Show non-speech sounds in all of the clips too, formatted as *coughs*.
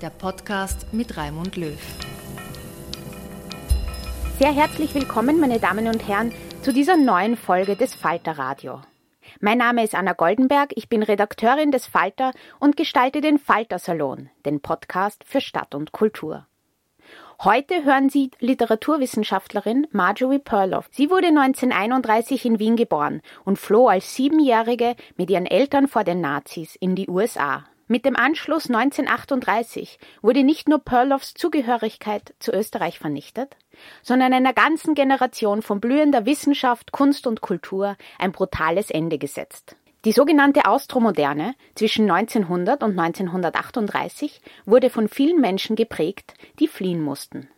der Podcast mit Raimund Löw. Sehr herzlich willkommen, meine Damen und Herren, zu dieser neuen Folge des Falter Radio. Mein Name ist Anna Goldenberg, ich bin Redakteurin des Falter und gestalte den Falter Salon, den Podcast für Stadt und Kultur. Heute hören Sie Literaturwissenschaftlerin Marjorie Perloff. Sie wurde 1931 in Wien geboren und floh als Siebenjährige mit ihren Eltern vor den Nazis in die USA. Mit dem Anschluss 1938 wurde nicht nur Perloffs Zugehörigkeit zu Österreich vernichtet, sondern einer ganzen Generation von blühender Wissenschaft, Kunst und Kultur ein brutales Ende gesetzt. Die sogenannte Austromoderne zwischen 1900 und 1938 wurde von vielen Menschen geprägt, die fliehen mussten.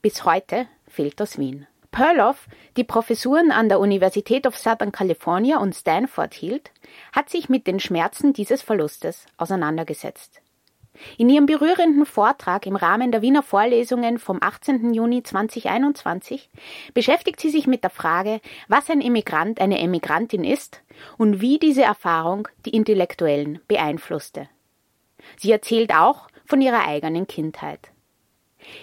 Bis heute fehlt das Wien. Perloff, die Professuren an der Universität of Southern California und Stanford hielt, hat sich mit den Schmerzen dieses Verlustes auseinandergesetzt. In ihrem berührenden Vortrag im Rahmen der Wiener Vorlesungen vom 18. Juni 2021 beschäftigt sie sich mit der Frage, was ein Immigrant eine Emigrantin ist und wie diese Erfahrung die Intellektuellen beeinflusste. Sie erzählt auch von ihrer eigenen Kindheit.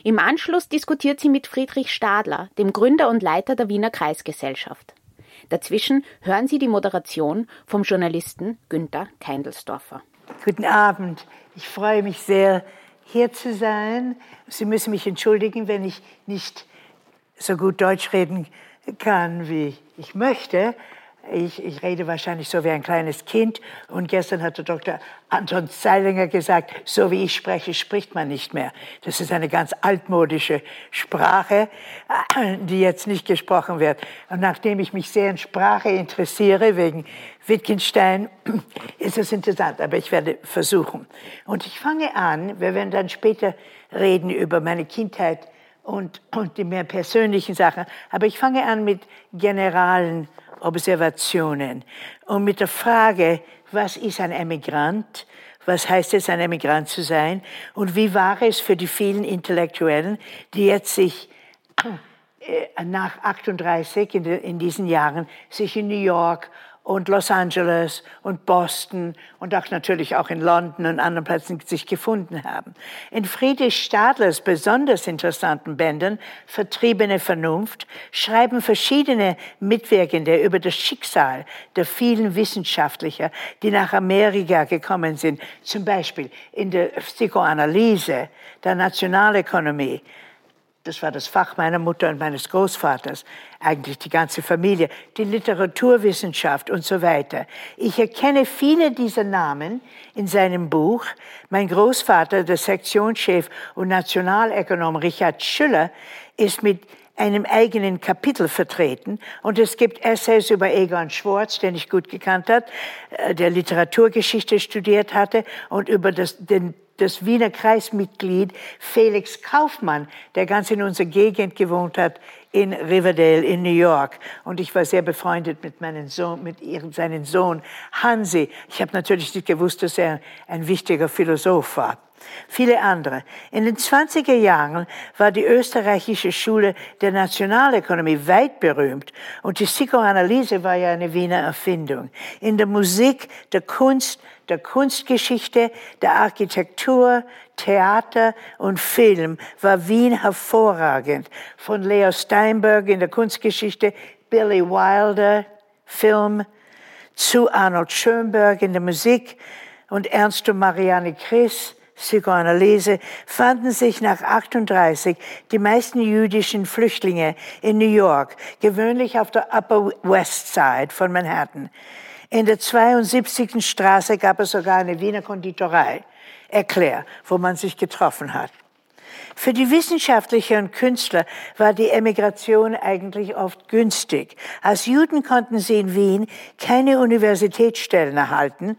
Im Anschluss diskutiert sie mit Friedrich Stadler, dem Gründer und Leiter der Wiener Kreisgesellschaft. Dazwischen hören Sie die Moderation vom Journalisten Günther Keindelsdorfer. Guten Abend. Ich freue mich sehr, hier zu sein. Sie müssen mich entschuldigen, wenn ich nicht so gut Deutsch reden kann, wie ich möchte. Ich, ich, rede wahrscheinlich so wie ein kleines Kind. Und gestern hatte Dr. Anton Zeilinger gesagt, so wie ich spreche, spricht man nicht mehr. Das ist eine ganz altmodische Sprache, die jetzt nicht gesprochen wird. Und nachdem ich mich sehr in Sprache interessiere, wegen Wittgenstein, *clears throat* ist es interessant. Aber ich werde versuchen. Und ich fange an, wir werden dann später reden über meine Kindheit und, und die mehr persönlichen Sachen. Aber ich fange an mit generalen Observationen und mit der Frage, was ist ein Emigrant? Was heißt es, ein Emigrant zu sein? Und wie war es für die vielen Intellektuellen, die jetzt sich äh, nach 38 in, in diesen Jahren sich in New York und Los Angeles und Boston und auch natürlich auch in London und anderen Plätzen sich gefunden haben. In Friedrich Stadlers besonders interessanten Bänden Vertriebene Vernunft schreiben verschiedene Mitwirkende über das Schicksal der vielen Wissenschaftler, die nach Amerika gekommen sind, zum Beispiel in der Psychoanalyse, der Nationalökonomie, das war das Fach meiner Mutter und meines Großvaters, eigentlich die ganze Familie, die Literaturwissenschaft und so weiter. Ich erkenne viele dieser Namen in seinem Buch. Mein Großvater, der Sektionschef und Nationalökonom Richard Schüller, ist mit einem eigenen Kapitel vertreten. Und es gibt Essays über Egon Schwartz, den ich gut gekannt hat, äh, der Literaturgeschichte studiert hatte und über das, den, das Wiener Kreismitglied Felix Kaufmann, der ganz in unserer Gegend gewohnt hat, in Riverdale in New York. Und ich war sehr befreundet mit meinem Sohn, mit ihrem, seinem Sohn Hansi. Ich habe natürlich nicht gewusst, dass er ein wichtiger Philosoph war viele andere. In den 20er Jahren war die österreichische Schule der Nationalökonomie weit berühmt und die Psychoanalyse war ja eine Wiener Erfindung. In der Musik, der Kunst, der Kunstgeschichte, der Architektur, Theater und Film war Wien hervorragend. Von Leo Steinberg in der Kunstgeschichte, Billy Wilder, Film, zu Arnold Schönberg in der Musik und Ernst und Marianne Chris Psychoanalyse fanden sich nach 38 die meisten jüdischen Flüchtlinge in New York, gewöhnlich auf der Upper West Side von Manhattan. In der 72. Straße gab es sogar eine Wiener Konditorei, Erklär, wo man sich getroffen hat. Für die Wissenschaftler und Künstler war die Emigration eigentlich oft günstig. Als Juden konnten sie in Wien keine Universitätsstellen erhalten.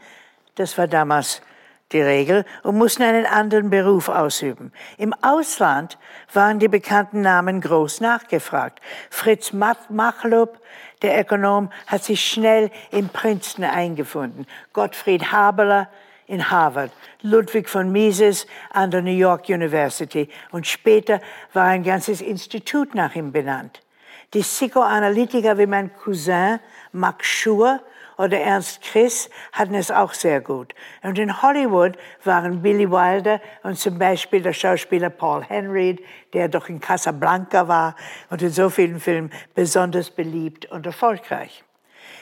Das war damals die Regel, und mussten einen anderen Beruf ausüben. Im Ausland waren die bekannten Namen groß nachgefragt. Fritz Machlup, der Ökonom, hat sich schnell in Princeton eingefunden. Gottfried Haberler in Harvard, Ludwig von Mises an der New York University und später war ein ganzes Institut nach ihm benannt. Die Psychoanalytiker wie mein Cousin Max Schur oder Ernst Chris hatten es auch sehr gut. Und in Hollywood waren Billy Wilder und zum Beispiel der Schauspieler Paul Henry, der doch in Casablanca war und in so vielen Filmen besonders beliebt und erfolgreich.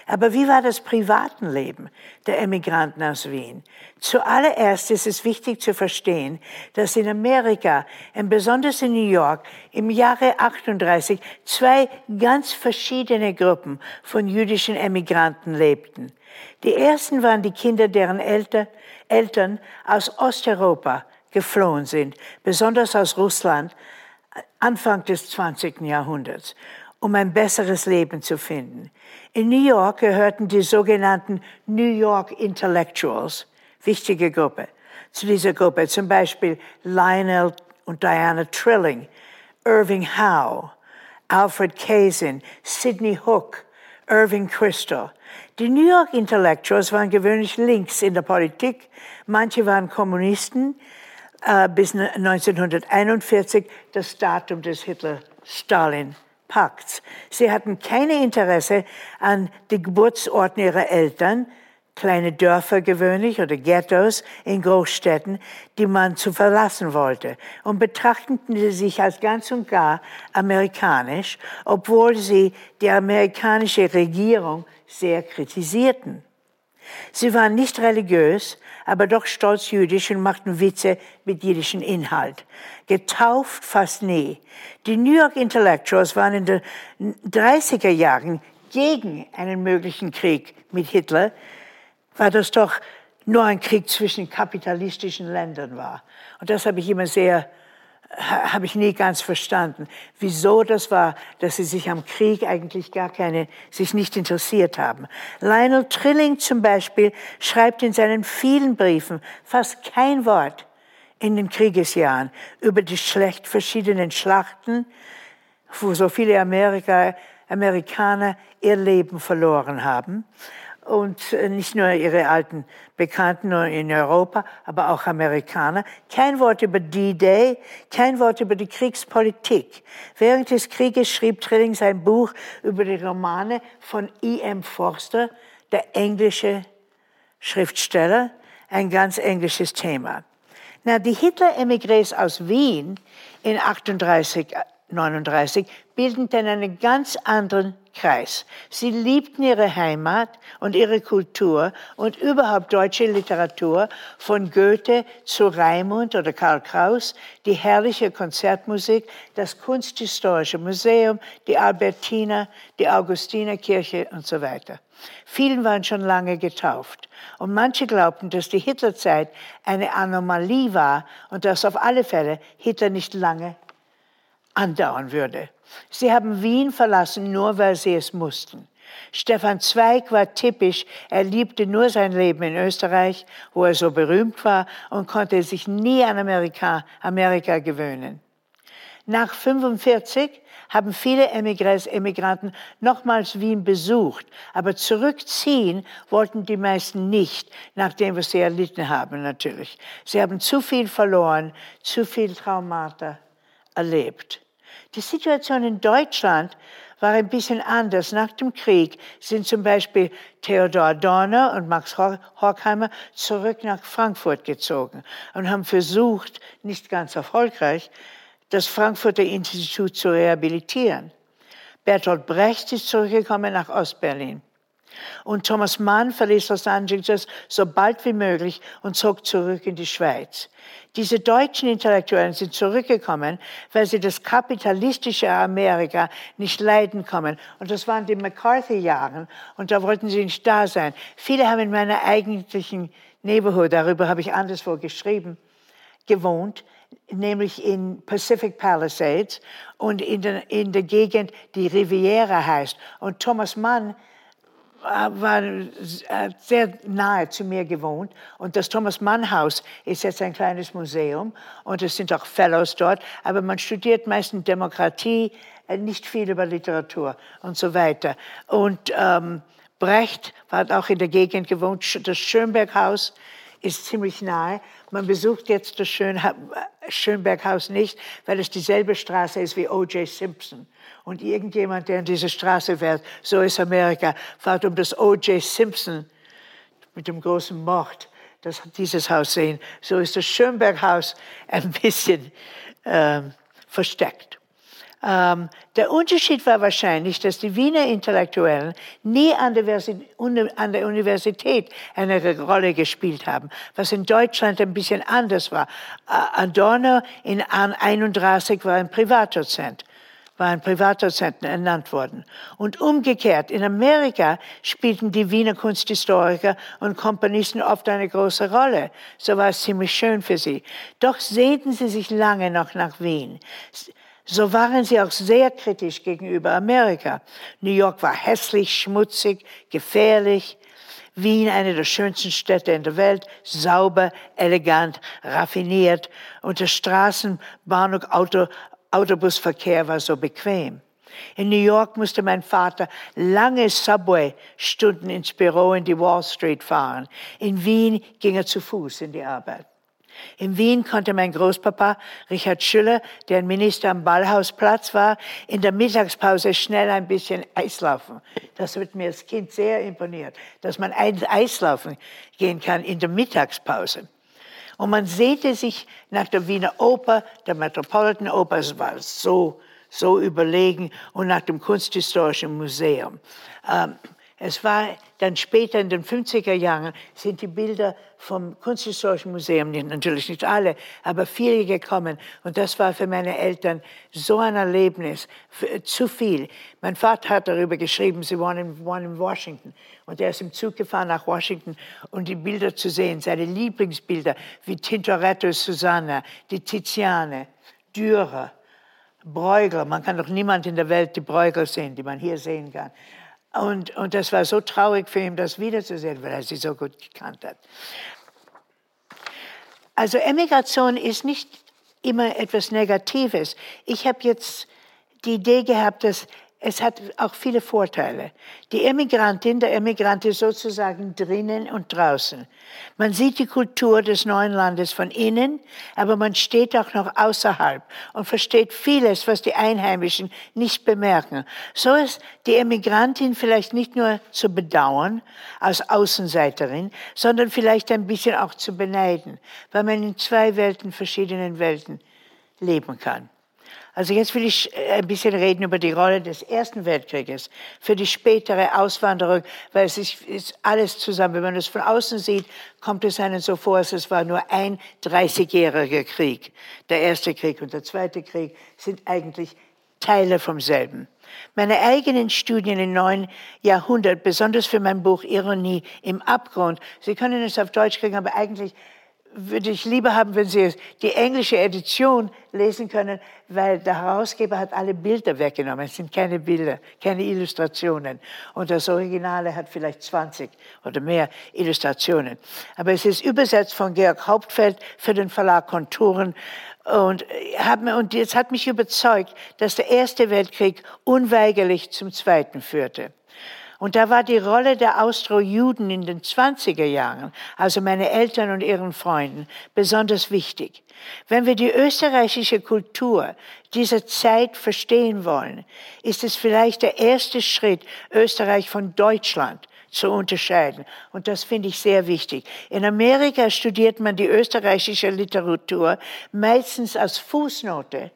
Aber wie war das Privatenleben der Emigranten aus Wien? Zuallererst ist es wichtig zu verstehen, dass in Amerika, besonders in New York, im Jahre 38 zwei ganz verschiedene Gruppen von jüdischen Emigranten lebten. Die ersten waren die Kinder, deren Eltern, Eltern aus Osteuropa geflohen sind, besonders aus Russland, Anfang des 20. Jahrhunderts um ein besseres Leben zu finden. In New York gehörten die sogenannten New York Intellectuals, wichtige Gruppe, zu dieser Gruppe, zum Beispiel Lionel und Diana Trilling, Irving Howe, Alfred Kazin, Sidney Hook, Irving Kristol. Die New York Intellectuals waren gewöhnlich links in der Politik, manche waren Kommunisten, äh, bis 1941 das Datum des Hitler-Stalin Pakts. Sie hatten kein Interesse an den Geburtsorten ihrer Eltern, kleine Dörfer gewöhnlich oder Ghettos in Großstädten, die man zu verlassen wollte, und betrachteten sie sich als ganz und gar amerikanisch, obwohl sie die amerikanische Regierung sehr kritisierten. Sie waren nicht religiös, aber doch stolz jüdisch und machten Witze mit jüdischem Inhalt. Getauft fast nie. Die New York Intellectuals waren in den 30er Jahren gegen einen möglichen Krieg mit Hitler, weil das doch nur ein Krieg zwischen kapitalistischen Ländern war. Und das habe ich immer sehr habe ich nie ganz verstanden, wieso das war, dass sie sich am Krieg eigentlich gar keine, sich nicht interessiert haben. Lionel Trilling zum Beispiel schreibt in seinen vielen Briefen fast kein Wort in den Kriegesjahren über die schlecht verschiedenen Schlachten, wo so viele Amerika, Amerikaner ihr Leben verloren haben und äh, nicht nur ihre alten Bekannten in Europa, aber auch Amerikaner. Kein Wort über D-Day, kein Wort über die Kriegspolitik. Während des Krieges schrieb Trilling sein Buch über die Romane von E.M. Forster, der englische Schriftsteller, ein ganz englisches Thema. Na, die Hitler-Emigres aus Wien in 38, 39 bildeten einen ganz anderen Kreis. Sie liebten ihre Heimat und ihre Kultur und überhaupt deutsche Literatur von Goethe zu Raimund oder Karl Kraus, die herrliche Konzertmusik, das Kunsthistorische Museum, die Albertina, die Augustinerkirche und so weiter. Vielen waren schon lange getauft und manche glaubten, dass die Hitlerzeit eine Anomalie war und dass auf alle Fälle Hitler nicht lange andauern würde. Sie haben Wien verlassen, nur weil sie es mussten. Stefan Zweig war typisch. Er liebte nur sein Leben in Österreich, wo er so berühmt war und konnte sich nie an Amerika, Amerika gewöhnen. Nach 45 haben viele Emigranten nochmals Wien besucht, aber zurückziehen wollten die meisten nicht, nach dem, was sie erlitten haben natürlich. Sie haben zu viel verloren, zu viel Traumata erlebt. Die Situation in Deutschland war ein bisschen anders. Nach dem Krieg sind zum Beispiel Theodor Dorner und Max Horkheimer zurück nach Frankfurt gezogen und haben versucht, nicht ganz erfolgreich, das Frankfurter Institut zu rehabilitieren. Bertolt Brecht ist zurückgekommen nach Ostberlin. Und Thomas Mann verließ Los Angeles so bald wie möglich und zog zurück in die Schweiz. Diese deutschen Intellektuellen sind zurückgekommen, weil sie das kapitalistische Amerika nicht leiden kommen. Und das waren die McCarthy-Jahren und da wollten sie nicht da sein. Viele haben in meiner eigentlichen Neighborhood, darüber habe ich anderswo geschrieben, gewohnt, nämlich in Pacific Palisades und in der, in der Gegend, die Riviera heißt. Und Thomas Mann war sehr nahe zu mir gewohnt. Und das Thomas Mann Haus ist jetzt ein kleines Museum und es sind auch Fellows dort. Aber man studiert meistens Demokratie, äh, nicht viel über Literatur und so weiter. Und ähm, Brecht hat auch in der Gegend gewohnt. Das Schönberghaus ist ziemlich nahe. Man besucht jetzt das Schön Schönberghaus nicht, weil es dieselbe Straße ist wie O.J. Simpson. Und irgendjemand, der in diese Straße fährt, so ist Amerika, fährt um das O.J. Simpson mit dem großen Mord, das dieses Haus sehen. So ist das Schönberghaus ein bisschen ähm, versteckt. Ähm, der Unterschied war wahrscheinlich, dass die Wiener Intellektuellen nie an der, an der Universität eine Rolle gespielt haben, was in Deutschland ein bisschen anders war. Äh, Adorno in 31 war ein Privatdozent war ein Privatdozenten ernannt worden. Und umgekehrt, in Amerika spielten die Wiener Kunsthistoriker und Komponisten oft eine große Rolle. So war es ziemlich schön für sie. Doch sehnten sie sich lange noch nach Wien so waren sie auch sehr kritisch gegenüber Amerika. New York war hässlich, schmutzig, gefährlich. Wien, eine der schönsten Städte in der Welt, sauber, elegant, raffiniert und der Straßenbahn- und Auto, Autobusverkehr war so bequem. In New York musste mein Vater lange Subway-Stunden ins Büro in die Wall Street fahren. In Wien ging er zu Fuß in die Arbeit. In Wien konnte mein Großpapa Richard Schüller, der ein Minister am Ballhausplatz war, in der Mittagspause schnell ein bisschen Eislaufen. Das wird mir als Kind sehr imponiert, dass man Eislaufen gehen kann in der Mittagspause. Und man sehnte sich nach der Wiener Oper, der Metropolitan Oper, es war so, so überlegen, und nach dem Kunsthistorischen Museum. Ähm, es war dann später in den 50er Jahren sind die Bilder vom Kunsthistorischen Museum, natürlich nicht alle, aber viele gekommen. Und das war für meine Eltern so ein Erlebnis, zu viel. Mein Vater hat darüber geschrieben, sie waren in, waren in Washington. Und er ist im Zug gefahren nach Washington, um die Bilder zu sehen, seine Lieblingsbilder, wie Tintoretto Susanna, die Tiziane, Dürer, Bruegel. Man kann doch niemand in der Welt die Bruegel sehen, die man hier sehen kann. Und, und das war so traurig für ihn, das wiederzusehen, weil er sie so gut gekannt hat. Also Emigration ist nicht immer etwas Negatives. Ich habe jetzt die Idee gehabt, dass es hat auch viele Vorteile. Die Emigrantin, der Emigrant ist sozusagen drinnen und draußen. Man sieht die Kultur des neuen Landes von innen, aber man steht auch noch außerhalb und versteht vieles, was die Einheimischen nicht bemerken. So ist die Emigrantin vielleicht nicht nur zu bedauern als Außenseiterin, sondern vielleicht ein bisschen auch zu beneiden, weil man in zwei Welten, verschiedenen Welten leben kann. Also jetzt will ich äh, ein bisschen reden über die Rolle des Ersten Weltkrieges für die spätere Auswanderung, weil es ist alles zusammen. Wenn man es von außen sieht, kommt es einem so vor, als es war nur ein 30-jähriger Krieg. Der Erste Krieg und der Zweite Krieg sind eigentlich Teile vom selben. Meine eigenen Studien im neuen Jahrhundert, besonders für mein Buch Ironie im Abgrund, Sie können es auf Deutsch kriegen, aber eigentlich würde ich lieber haben, wenn Sie die englische Edition lesen können, weil der Herausgeber hat alle Bilder weggenommen. Es sind keine Bilder, keine Illustrationen. Und das Originale hat vielleicht 20 oder mehr Illustrationen. Aber es ist übersetzt von Georg Hauptfeld für den Verlag Konturen. Und, und jetzt hat mich überzeugt, dass der Erste Weltkrieg unweigerlich zum Zweiten führte. Und da war die Rolle der Austro-Juden in den 20er Jahren, also meine Eltern und ihren Freunden, besonders wichtig. Wenn wir die österreichische Kultur dieser Zeit verstehen wollen, ist es vielleicht der erste Schritt, Österreich von Deutschland zu unterscheiden. Und das finde ich sehr wichtig. In Amerika studiert man die österreichische Literatur meistens als Fußnote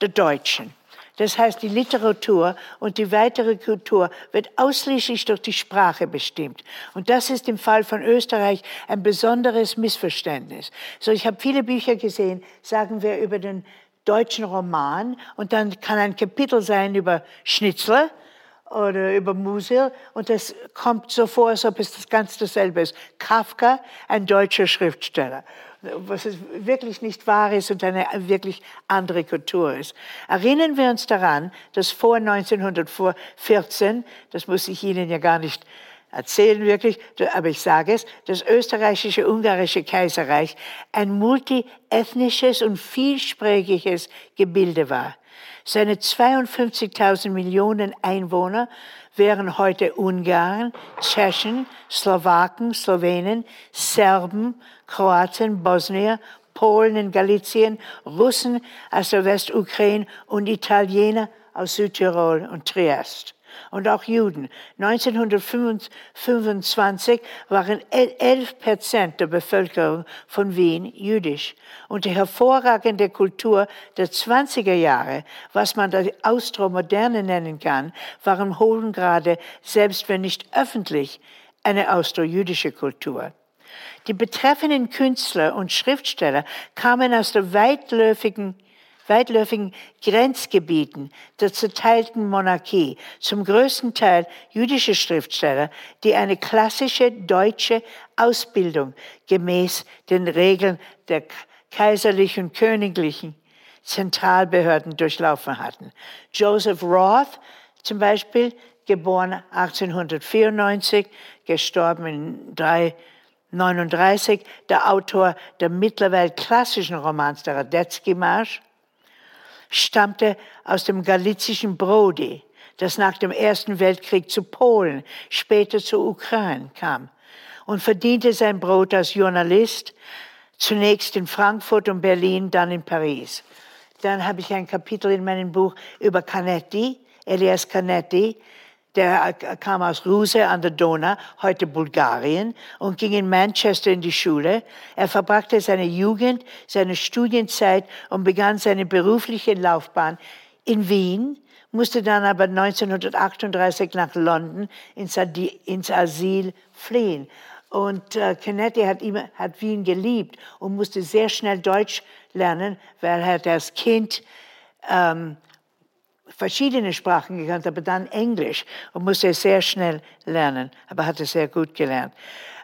der Deutschen. Das heißt, die Literatur und die weitere Kultur wird ausschließlich durch die Sprache bestimmt. Und das ist im Fall von Österreich ein besonderes Missverständnis. So, ich habe viele Bücher gesehen, sagen wir über den deutschen Roman, und dann kann ein Kapitel sein über Schnitzler oder über Musil und das kommt so vor, als ob es das ganz dasselbe ist. Kafka, ein deutscher Schriftsteller was wirklich nicht wahr ist und eine wirklich andere Kultur ist. Erinnern wir uns daran, dass vor 1914, das muss ich Ihnen ja gar nicht erzählen wirklich, aber ich sage es, das österreichische ungarische Kaiserreich ein multiethnisches und vielsprachiges Gebilde war. Seine 52.000 Millionen Einwohner wären heute Ungarn, Tschechen, Slowaken, Slowenen, Serben, Kroaten, Bosnier, Polen in Galizien, Russen aus der Westukraine und Italiener aus Südtirol und Triest und auch Juden. 1925 waren 11 Prozent der Bevölkerung von Wien jüdisch. Und die hervorragende Kultur der 20er Jahre, was man die Austro-Moderne nennen kann, war im hohen Grade, selbst wenn nicht öffentlich, eine austro-jüdische Kultur. Die betreffenden Künstler und Schriftsteller kamen aus der weitläufigen weitläufigen Grenzgebieten der zerteilten Monarchie, zum größten Teil jüdische Schriftsteller, die eine klassische deutsche Ausbildung gemäß den Regeln der kaiserlichen, königlichen Zentralbehörden durchlaufen hatten. Joseph Roth zum Beispiel, geboren 1894, gestorben in 339, der Autor der mittlerweile klassischen Romans der Radetzky-Marsch, stammte aus dem galizischen Brody, das nach dem Ersten Weltkrieg zu Polen, später zur Ukraine kam und verdiente sein Brot als Journalist, zunächst in Frankfurt und Berlin, dann in Paris. Dann habe ich ein Kapitel in meinem Buch über Canetti, Elias Canetti, der kam aus Ruse an der Donau, heute Bulgarien, und ging in Manchester in die Schule. Er verbrachte seine Jugend, seine Studienzeit und begann seine berufliche Laufbahn in Wien, musste dann aber 1938 nach London ins, Asyl fliehen. Und äh, Canetti hat, immer, hat Wien geliebt und musste sehr schnell Deutsch lernen, weil er als Kind ähm, verschiedene Sprachen gekannt, aber dann Englisch und musste sehr schnell lernen, aber hat es sehr gut gelernt.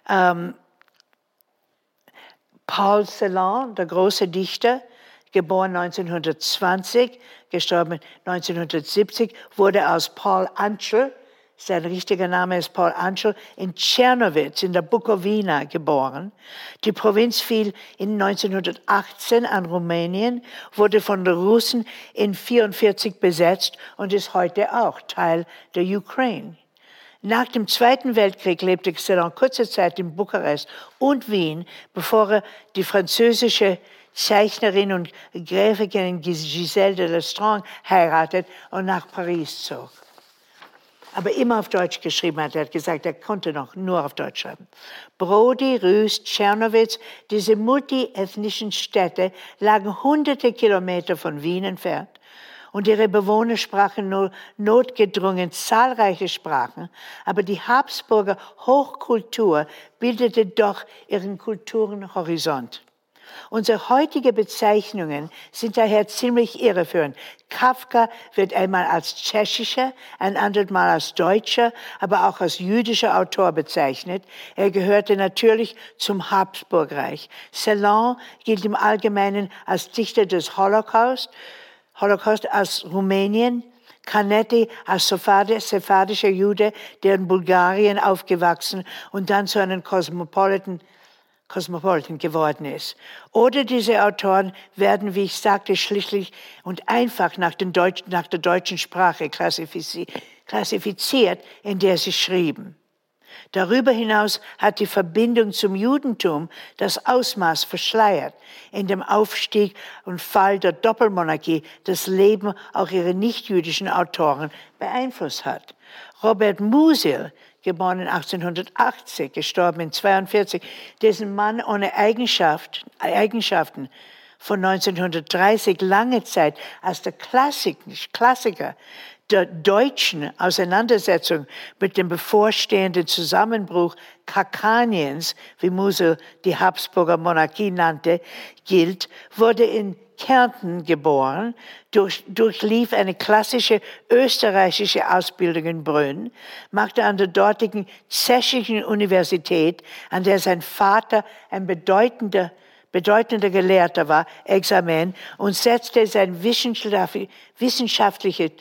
Ähm, Paul Celan, der große Dichter, geboren 1920, gestorben 1970, wurde aus Paul Anschel sein richtiger Name ist Paul Anschel, in Tschernowitz in der Bukowina geboren. Die Provinz fiel in 1918 an Rumänien, wurde von den Russen in 1944 besetzt und ist heute auch Teil der Ukraine. Nach dem Zweiten Weltkrieg lebte Celan kurze Zeit in Bukarest und Wien, bevor er die französische Zeichnerin und Gräfin Giselle de Lestrange heiratet und nach Paris zog aber immer auf Deutsch geschrieben hat. Er hat gesagt, er konnte noch nur auf Deutsch schreiben. Brody, Rüst, Tschernowitz, diese multiethnischen Städte lagen hunderte Kilometer von Wien entfernt. Und ihre Bewohner sprachen nur notgedrungen zahlreiche Sprachen, aber die Habsburger Hochkultur bildete doch ihren Kulturenhorizont. Unsere heutigen Bezeichnungen sind daher ziemlich irreführend. Kafka wird einmal als tschechischer, ein anderes Mal als deutscher, aber auch als jüdischer Autor bezeichnet. Er gehörte natürlich zum Habsburgreich. Celan gilt im Allgemeinen als Dichter des Holocaust, Holocaust aus Rumänien, Canetti als sephardischer Jude, der in Bulgarien aufgewachsen und dann zu einem Cosmopolitan Cosmopolitan geworden ist. Oder diese Autoren werden, wie ich sagte, schlichtlich und einfach nach, Deutsch, nach der deutschen Sprache klassifiziert, in der sie schrieben. Darüber hinaus hat die Verbindung zum Judentum das Ausmaß verschleiert, in dem Aufstieg und Fall der Doppelmonarchie das Leben auch ihrer nichtjüdischen Autoren beeinflusst hat. Robert Musil, geboren 1880, gestorben in 42, dessen Mann ohne Eigenschaft, Eigenschaften von 1930 lange Zeit als der Klassiker der deutschen Auseinandersetzung mit dem bevorstehenden Zusammenbruch Kakaniens, wie Musel die Habsburger Monarchie nannte, gilt, wurde in Kärnten geboren, durch, durchlief eine klassische österreichische Ausbildung in Brünn, machte an der dortigen Tschechischen Universität, an der sein Vater ein bedeutender bedeutender Gelehrter war, Examen und setzte sein wissenschaftliche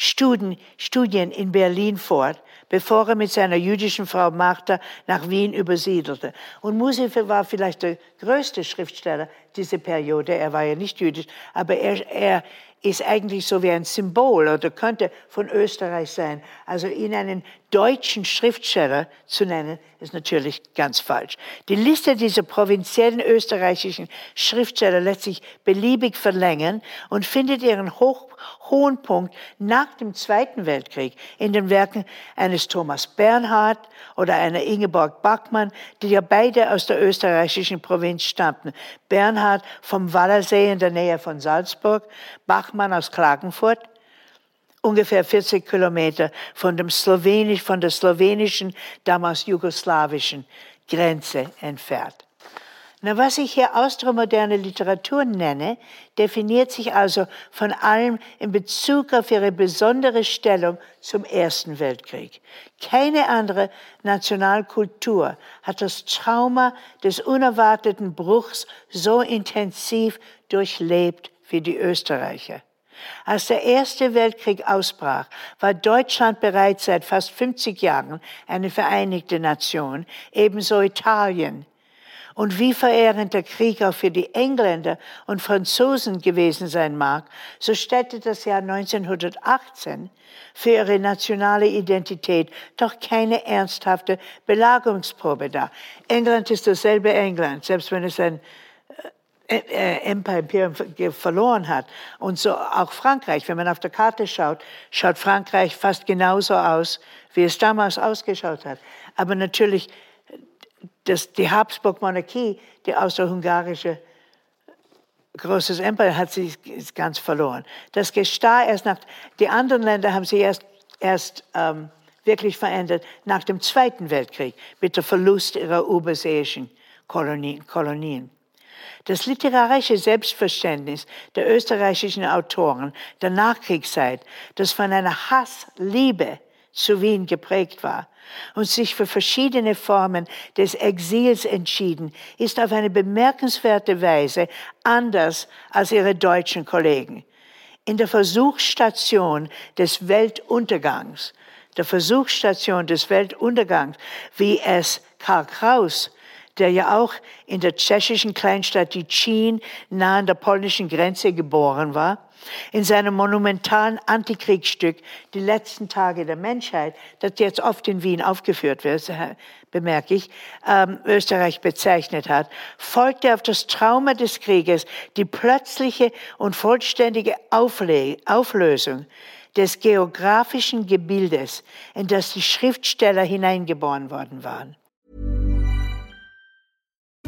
Studien, Studien in Berlin fort, bevor er mit seiner jüdischen Frau Martha nach Wien übersiedelte. Und Musifer war vielleicht der größte Schriftsteller dieser Periode. Er war ja nicht jüdisch, aber er, er ist eigentlich so wie ein Symbol oder könnte von Österreich sein. Also ihn einen deutschen Schriftsteller zu nennen, ist natürlich ganz falsch. Die Liste dieser provinziellen österreichischen Schriftsteller lässt sich beliebig verlängern und findet ihren hoch, hohen Punkt nach dem Zweiten Weltkrieg in den Werken eines Thomas Bernhard oder einer Ingeborg Bachmann, die ja beide aus der österreichischen Provinz stammten. Bernhard vom Wallersee in der Nähe von Salzburg, Bachmann aus Klagenfurt ungefähr 40 Kilometer von, dem Slowenisch, von der slowenischen, damals jugoslawischen Grenze entfernt. Na, was ich hier austromoderne Literatur nenne, definiert sich also von allem in Bezug auf ihre besondere Stellung zum Ersten Weltkrieg. Keine andere Nationalkultur hat das Trauma des unerwarteten Bruchs so intensiv durchlebt wie die Österreicher. Als der Erste Weltkrieg ausbrach, war Deutschland bereits seit fast 50 Jahren eine vereinigte Nation, ebenso Italien. Und wie verehrend der Krieg auch für die Engländer und Franzosen gewesen sein mag, so stellte das Jahr 1918 für ihre nationale Identität doch keine ernsthafte Belagerungsprobe dar. England ist dasselbe England, selbst wenn es ein Empire, Imperium verloren hat. Und so auch Frankreich, wenn man auf der Karte schaut, schaut Frankreich fast genauso aus, wie es damals ausgeschaut hat. Aber natürlich, das, die Habsburg-Monarchie, die austro-hungarische großes Empire, hat sich ganz verloren. Das geschah erst nach, die anderen Länder haben sich erst, erst ähm, wirklich verändert nach dem Zweiten Weltkrieg mit dem Verlust ihrer überseeischen Kolonien. Kolonien. Das literarische Selbstverständnis der österreichischen Autoren der Nachkriegszeit, das von einer Hassliebe zu Wien geprägt war und sich für verschiedene Formen des Exils entschieden, ist auf eine bemerkenswerte Weise anders als ihre deutschen Kollegen. In der Versuchsstation des Weltuntergangs, der Versuchsstation des Weltuntergangs, wie es Karl Kraus der ja auch in der tschechischen Kleinstadt Ticin nahe an der polnischen Grenze geboren war, in seinem monumentalen Antikriegsstück Die letzten Tage der Menschheit, das jetzt oft in Wien aufgeführt wird, bemerke ich, ähm, Österreich bezeichnet hat, folgte auf das Trauma des Krieges die plötzliche und vollständige Aufle Auflösung des geografischen Gebildes, in das die Schriftsteller hineingeboren worden waren.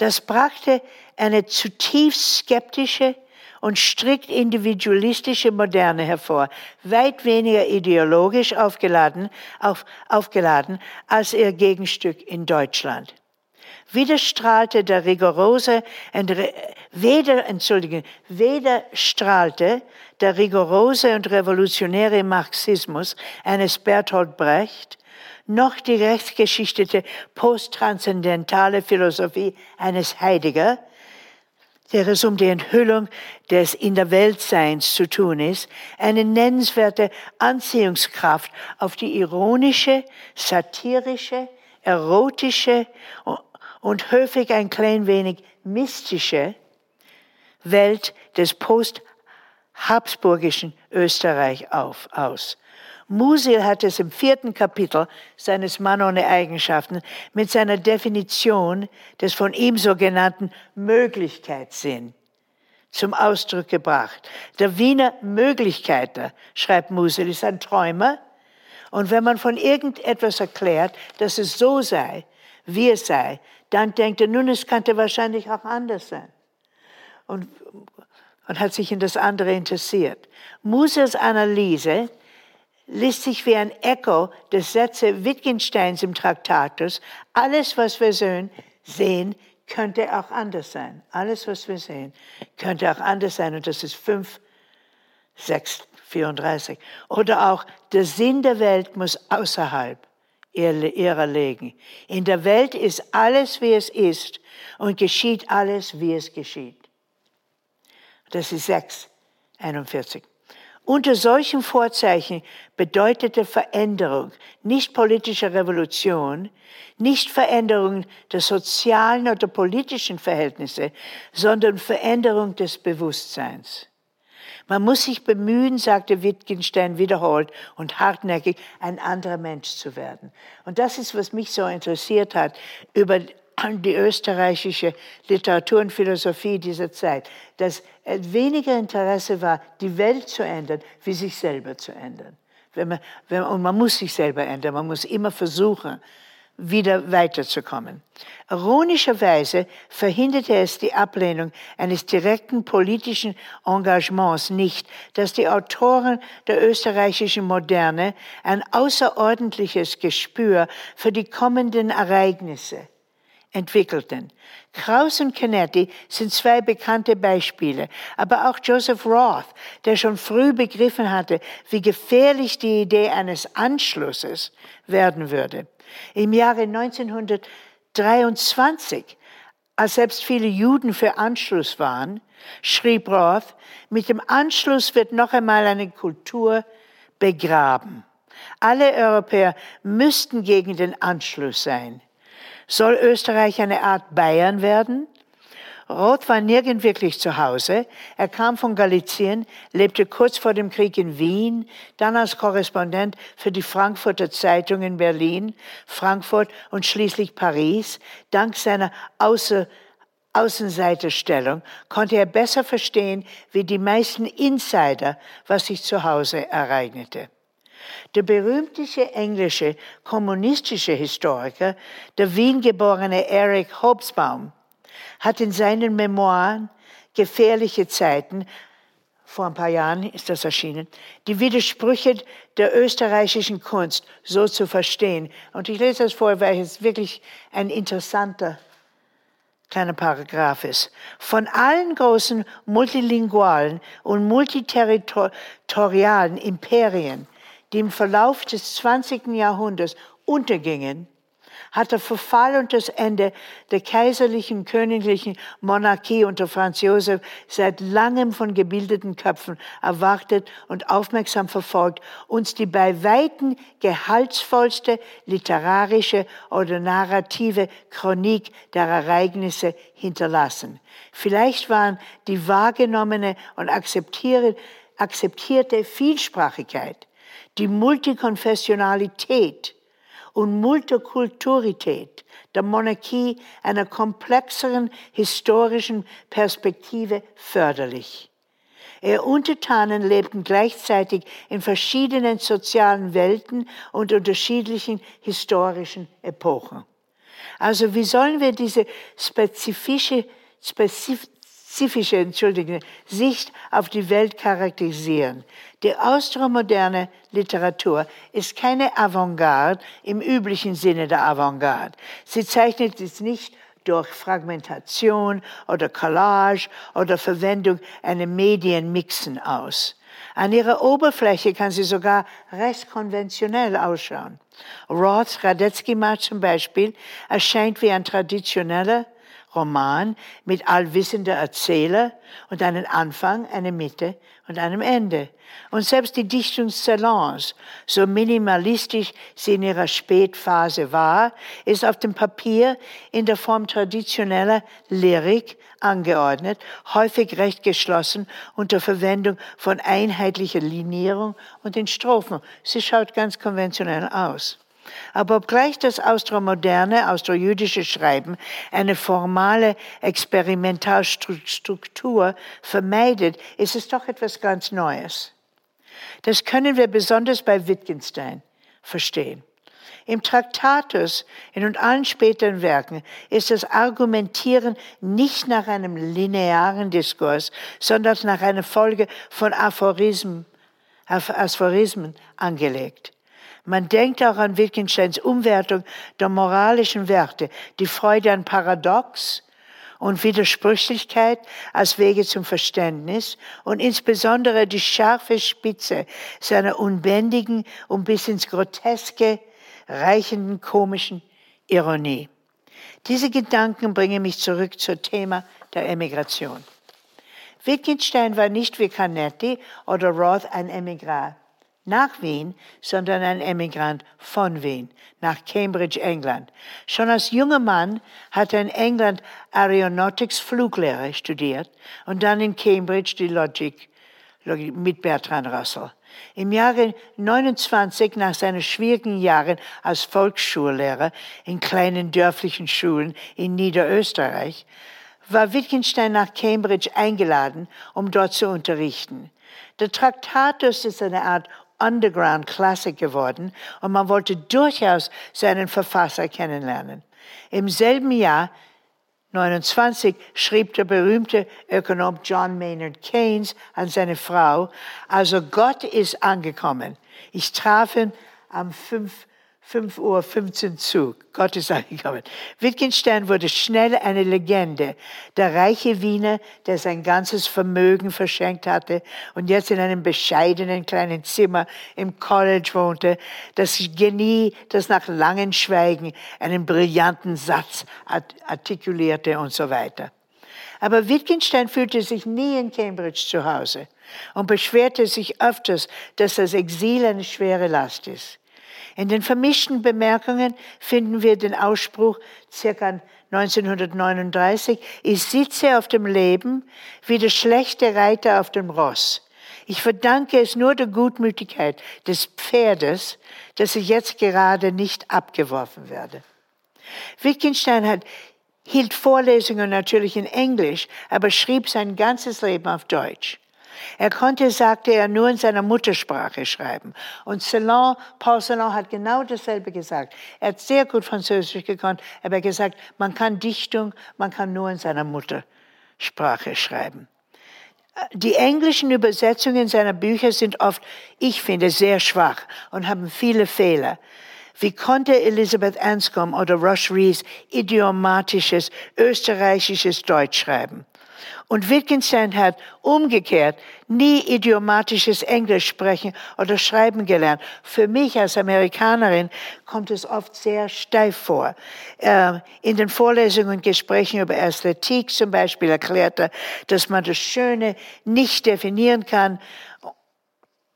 Das brachte eine zutiefst skeptische und strikt individualistische Moderne hervor, weit weniger ideologisch aufgeladen, auf, aufgeladen als ihr Gegenstück in Deutschland. Wieder strahlte der rigorose, weder, entschuldigen, weder strahlte der rigorose und revolutionäre Marxismus eines Bertolt Brecht, noch die rechtsgeschichtete posttranszendentale Philosophie eines Heidegger, der es um die Enthüllung des in der Weltseins zu tun ist, eine nennenswerte Anziehungskraft auf die ironische, satirische, erotische und häufig ein klein wenig mystische Welt des post-habsburgischen Österreich auf, aus. Musil hat es im vierten Kapitel seines Mann ohne Eigenschaften mit seiner Definition des von ihm sogenannten Möglichkeitssinn zum Ausdruck gebracht. Der Wiener Möglichkeiter, schreibt Musil, ist ein Träumer. Und wenn man von irgendetwas erklärt, dass es so sei, wie es sei, dann denkt er, nun, es könnte wahrscheinlich auch anders sein. Und, und hat sich in das andere interessiert. Musils Analyse liest sich wie ein Echo des Sätze Wittgensteins im Traktatus. Alles, was wir sehen, sehen, könnte auch anders sein. Alles, was wir sehen, könnte auch anders sein. Und das ist 5, 6, 34. Oder auch, der Sinn der Welt muss außerhalb ihrer liegen. In der Welt ist alles, wie es ist und geschieht alles, wie es geschieht. Das ist 6, 41. Unter solchen Vorzeichen bedeutete Veränderung nicht politische Revolution, nicht Veränderung der sozialen oder politischen Verhältnisse, sondern Veränderung des Bewusstseins. Man muss sich bemühen, sagte Wittgenstein wiederholt und hartnäckig, ein anderer Mensch zu werden. Und das ist, was mich so interessiert hat über die österreichische Literatur und Philosophie dieser Zeit, dass weniger Interesse war, die Welt zu ändern, wie sich selber zu ändern. Wenn man, wenn, und man muss sich selber ändern, man muss immer versuchen, wieder weiterzukommen. Ironischerweise verhinderte es die Ablehnung eines direkten politischen Engagements nicht, dass die Autoren der österreichischen Moderne ein außerordentliches Gespür für die kommenden Ereignisse entwickelten. Kraus und Canetti sind zwei bekannte Beispiele, aber auch Joseph Roth, der schon früh begriffen hatte, wie gefährlich die Idee eines Anschlusses werden würde. Im Jahre 1923, als selbst viele Juden für Anschluss waren, schrieb Roth, mit dem Anschluss wird noch einmal eine Kultur begraben. Alle Europäer müssten gegen den Anschluss sein. Soll Österreich eine Art Bayern werden? Roth war nirgend wirklich zu Hause. Er kam von Galizien, lebte kurz vor dem Krieg in Wien, dann als Korrespondent für die Frankfurter Zeitung in Berlin, Frankfurt und schließlich Paris. Dank seiner Außer Außenseiterstellung konnte er besser verstehen wie die meisten Insider, was sich zu Hause ereignete. Der berühmteste englische kommunistische Historiker, der Wien geborene Eric Hobsbawm, hat in seinen Memoiren Gefährliche Zeiten, vor ein paar Jahren ist das erschienen, die Widersprüche der österreichischen Kunst so zu verstehen. Und ich lese das vor, weil es wirklich ein interessanter kleiner Paragraph ist. Von allen großen multilingualen und multiterritorialen Imperien die im Verlauf des 20. Jahrhunderts untergingen, hat der Verfall und das Ende der kaiserlichen königlichen Monarchie unter Franz Josef seit langem von gebildeten Köpfen erwartet und aufmerksam verfolgt, uns die bei Weitem gehaltsvollste literarische oder narrative Chronik der Ereignisse hinterlassen. Vielleicht waren die wahrgenommene und akzeptierte Vielsprachigkeit, die Multikonfessionalität, und Multikulturität der Monarchie einer komplexeren historischen Perspektive förderlich. Ihr Untertanen lebten gleichzeitig in verschiedenen sozialen Welten und unterschiedlichen historischen Epochen. Also wie sollen wir diese spezifische, spezif spezifische Entschuldigung, Sicht auf die Welt charakterisieren. Die austromoderne Literatur ist keine Avantgarde im üblichen Sinne der Avantgarde. Sie zeichnet es nicht durch Fragmentation oder Collage oder Verwendung einer Medienmixen aus. An ihrer Oberfläche kann sie sogar recht konventionell ausschauen. Roths Radetzky-Marsch zum Beispiel erscheint wie ein traditioneller, Roman mit allwissender Erzähler und einen Anfang, eine Mitte und einem Ende. Und selbst die Dichtung Salons, so minimalistisch sie in ihrer Spätphase war, ist auf dem Papier in der Form traditioneller Lyrik angeordnet, häufig recht geschlossen unter Verwendung von einheitlicher Linierung und den Strophen. Sie schaut ganz konventionell aus. Aber obgleich das austromoderne, austrojüdische Schreiben eine formale Experimentalstruktur vermeidet, ist es doch etwas ganz Neues. Das können wir besonders bei Wittgenstein verstehen. Im Traktatus, in und allen späteren Werken ist das Argumentieren nicht nach einem linearen Diskurs, sondern nach einer Folge von Aphorismen, Aphorismen angelegt. Man denkt auch an Wittgensteins Umwertung der moralischen Werte, die Freude an Paradox und Widersprüchlichkeit als Wege zum Verständnis und insbesondere die scharfe Spitze seiner unbändigen und bis ins Groteske reichenden komischen Ironie. Diese Gedanken bringen mich zurück zum Thema der Emigration. Wittgenstein war nicht wie Canetti oder Roth ein Emigrat nach Wien, sondern ein Emigrant von Wien nach Cambridge, England. Schon als junger Mann hat er in England Aeronautics Fluglehre studiert und dann in Cambridge die Logik mit Bertrand Russell. Im Jahre 29 nach seinen schwierigen Jahren als Volksschullehrer in kleinen dörflichen Schulen in Niederösterreich war Wittgenstein nach Cambridge eingeladen, um dort zu unterrichten. Der Traktatus ist eine Art Underground Classic geworden und man wollte durchaus seinen Verfasser kennenlernen. Im selben Jahr 29 schrieb der berühmte Ökonom John Maynard Keynes an seine Frau, also Gott ist angekommen. Ich traf ihn am 5. 5 Uhr 15 Zug. Gott ist angekommen. Wittgenstein wurde schnell eine Legende. Der reiche Wiener, der sein ganzes Vermögen verschenkt hatte und jetzt in einem bescheidenen kleinen Zimmer im College wohnte. Das Genie, das nach langem Schweigen einen brillanten Satz artikulierte und so weiter. Aber Wittgenstein fühlte sich nie in Cambridge zu Hause und beschwerte sich öfters, dass das Exil eine schwere Last ist. In den vermischten Bemerkungen finden wir den Ausspruch circa 1939, ich sitze auf dem Leben wie der schlechte Reiter auf dem Ross. Ich verdanke es nur der Gutmütigkeit des Pferdes, dass ich jetzt gerade nicht abgeworfen werde. Wittgenstein hat, hielt Vorlesungen natürlich in Englisch, aber schrieb sein ganzes Leben auf Deutsch. Er konnte, sagte er, nur in seiner Muttersprache schreiben. Und Celan, Paul Celan hat genau dasselbe gesagt. Er hat sehr gut Französisch gekonnt, aber er hat gesagt, man kann Dichtung, man kann nur in seiner Muttersprache schreiben. Die englischen Übersetzungen seiner Bücher sind oft, ich finde, sehr schwach und haben viele Fehler. Wie konnte Elizabeth Anscombe oder Rush Rees idiomatisches österreichisches Deutsch schreiben? Und Wittgenstein hat umgekehrt nie idiomatisches Englisch sprechen oder schreiben gelernt. Für mich als Amerikanerin kommt es oft sehr steif vor. Ähm, in den Vorlesungen und Gesprächen über Ästhetik zum Beispiel erklärt er, dass man das Schöne nicht definieren kann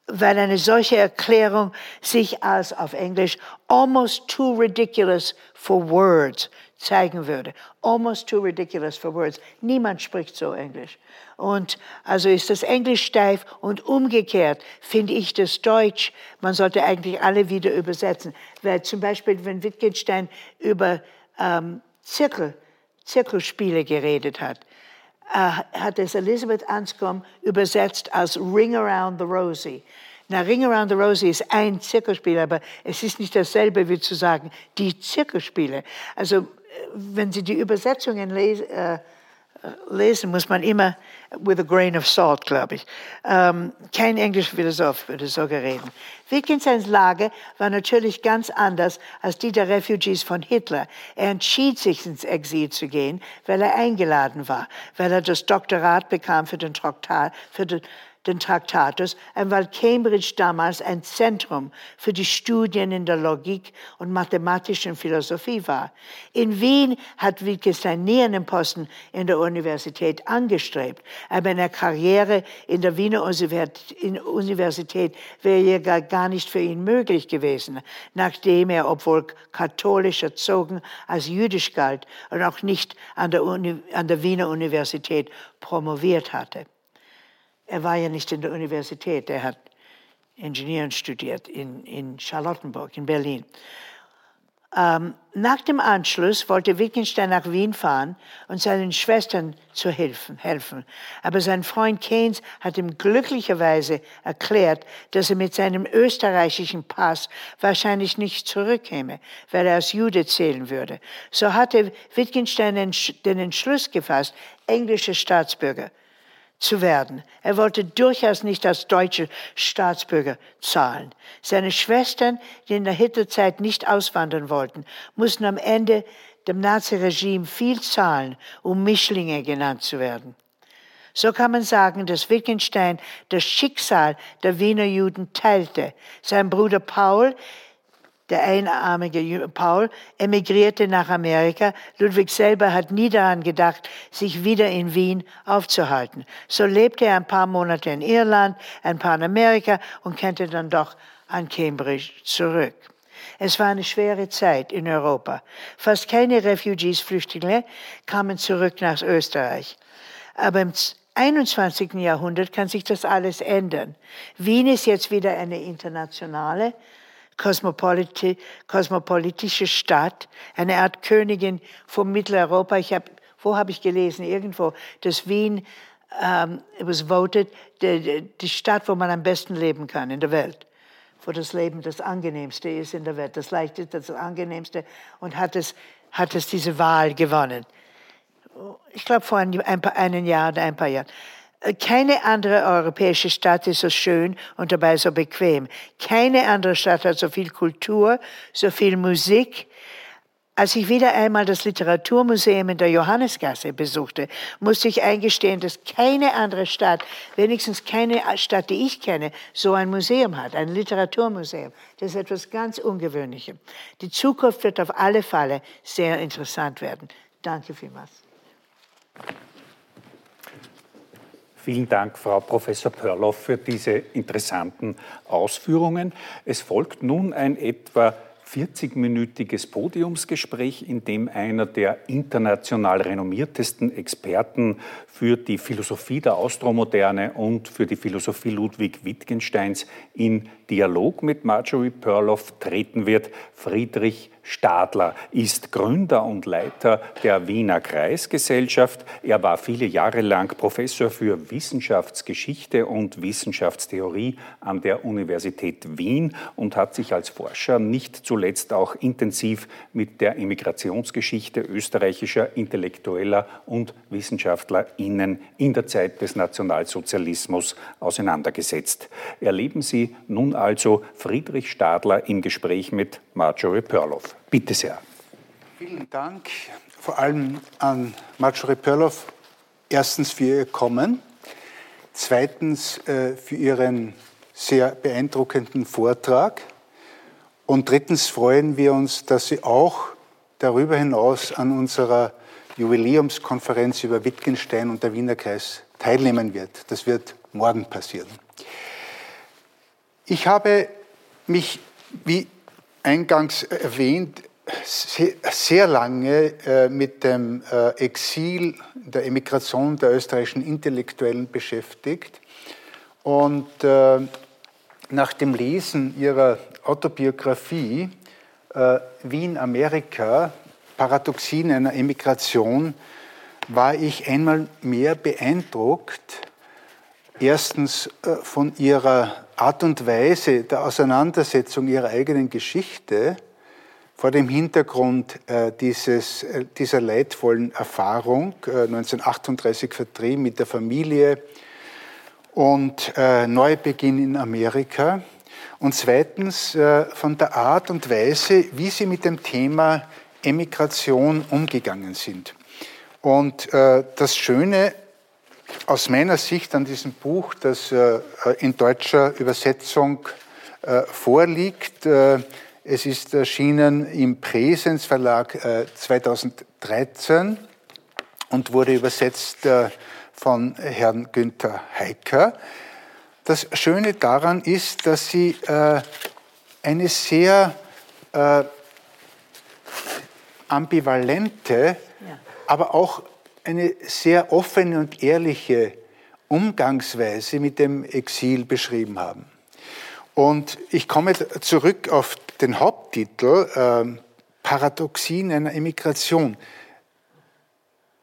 weil eine solche Erklärung sich als auf Englisch almost too ridiculous for words zeigen würde. Almost too ridiculous for words. Niemand spricht so Englisch. Und also ist das Englisch steif und umgekehrt finde ich das Deutsch, man sollte eigentlich alle wieder übersetzen. Weil zum Beispiel, wenn Wittgenstein über ähm, Zirkel, Zirkelspiele geredet hat, äh, hat es Elizabeth Anscombe übersetzt als Ring Around the Rosie. Na, Ring Around the Rosie ist ein Zirkelspiel, aber es ist nicht dasselbe wie zu sagen, die Zirkelspiele. Also, wenn Sie die Übersetzungen lesen, äh, lesen muss man immer with a grain of salt, glaube ich. Ähm, kein englischer Philosoph würde so reden. Wittgensteins Lage war natürlich ganz anders als die der Refugees von Hitler. Er entschied sich ins Exil zu gehen, weil er eingeladen war, weil er das Doktorat bekam für den Traktat, für den den Traktatus, weil Cambridge damals ein Zentrum für die Studien in der Logik und mathematischen Philosophie war. In Wien hat Wittgenstein nie einen Posten in der Universität angestrebt, aber eine Karriere in der Wiener Universität wäre ja gar nicht für ihn möglich gewesen, nachdem er, obwohl katholisch erzogen, als jüdisch galt und auch nicht an der, Uni, an der Wiener Universität promoviert hatte. Er war ja nicht in der Universität, er hat Ingenieuren studiert in, in Charlottenburg, in Berlin. Ähm, nach dem Anschluss wollte Wittgenstein nach Wien fahren und seinen Schwestern zu helfen, helfen. Aber sein Freund Keynes hat ihm glücklicherweise erklärt, dass er mit seinem österreichischen Pass wahrscheinlich nicht zurückkäme, weil er als Jude zählen würde. So hatte Wittgenstein den Entschluss gefasst, englischer Staatsbürger zu werden. Er wollte durchaus nicht als deutscher Staatsbürger zahlen. Seine Schwestern, die in der Hitlerzeit nicht auswandern wollten, mussten am Ende dem Naziregime viel zahlen, um Mischlinge genannt zu werden. So kann man sagen, dass Wittgenstein das Schicksal der Wiener Juden teilte. Sein Bruder Paul der einarmige Paul emigrierte nach Amerika. Ludwig selber hat nie daran gedacht, sich wieder in Wien aufzuhalten. So lebte er ein paar Monate in Irland, ein paar in Amerika und kehrte dann doch an Cambridge zurück. Es war eine schwere Zeit in Europa. Fast keine Refugees, Flüchtlinge kamen zurück nach Österreich. Aber im 21. Jahrhundert kann sich das alles ändern. Wien ist jetzt wieder eine internationale kosmopoliti kosmopolitische Stadt, eine Art Königin von Mitteleuropa. Ich habe, wo habe ich gelesen? Irgendwo, dass Wien it was voted die, die Stadt, wo man am besten leben kann in der Welt wo das Leben das angenehmste ist in der Welt, das leichteste, das angenehmste und hat es, hat es diese Wahl gewonnen. Ich glaube vor ein, ein paar, einem Jahr oder ein paar Jahren. Keine andere europäische Stadt ist so schön und dabei so bequem. Keine andere Stadt hat so viel Kultur, so viel Musik. Als ich wieder einmal das Literaturmuseum in der Johannesgasse besuchte, musste ich eingestehen, dass keine andere Stadt, wenigstens keine Stadt, die ich kenne, so ein Museum hat, ein Literaturmuseum. Das ist etwas ganz Ungewöhnliches. Die Zukunft wird auf alle Fälle sehr interessant werden. Danke vielmals. Vielen Dank, Frau Professor Pörloff, für diese interessanten Ausführungen. Es folgt nun ein etwa 40-minütiges Podiumsgespräch, in dem einer der international renommiertesten Experten für die Philosophie der Austromoderne und für die Philosophie Ludwig Wittgensteins in Dialog mit Marjorie Perloff treten wird, Friedrich Stadler ist Gründer und Leiter der Wiener Kreisgesellschaft. Er war viele Jahre lang Professor für Wissenschaftsgeschichte und Wissenschaftstheorie an der Universität Wien und hat sich als Forscher nicht zuletzt auch intensiv mit der Immigrationsgeschichte österreichischer Intellektueller und WissenschaftlerInnen in der Zeit des Nationalsozialismus auseinandergesetzt. Erleben Sie nun also Friedrich Stadler im Gespräch mit Marjorie Perloff. Bitte sehr. Vielen Dank vor allem an Marjorie Perloff erstens für Ihr Kommen, zweitens äh, für Ihren sehr beeindruckenden Vortrag und drittens freuen wir uns, dass Sie auch darüber hinaus an unserer Jubiläumskonferenz über Wittgenstein und der Wiener Kreis teilnehmen wird. Das wird morgen passieren. Ich habe mich, wie eingangs erwähnt, sehr lange äh, mit dem äh, Exil, der Emigration der österreichischen Intellektuellen beschäftigt. Und äh, nach dem Lesen ihrer Autobiografie Wien, Amerika, Paradoxien einer Emigration, war ich einmal mehr beeindruckt, erstens von ihrer Art und Weise der Auseinandersetzung ihrer eigenen Geschichte, vor dem Hintergrund äh, dieses, äh, dieser leidvollen Erfahrung, äh, 1938 vertrieben mit der Familie und äh, Neubeginn in Amerika. Und zweitens äh, von der Art und Weise, wie sie mit dem Thema Emigration umgegangen sind. Und äh, das Schöne aus meiner Sicht an diesem Buch, das in deutscher Übersetzung vorliegt, es ist erschienen im Präsens Verlag 2013 und wurde übersetzt äh, von Herrn Günther Heiker. Das Schöne daran ist, dass sie äh, eine sehr äh, ambivalente, aber auch eine sehr offene und ehrliche Umgangsweise mit dem Exil beschrieben haben. Und ich komme zurück auf den Haupttitel äh, Paradoxien einer Emigration.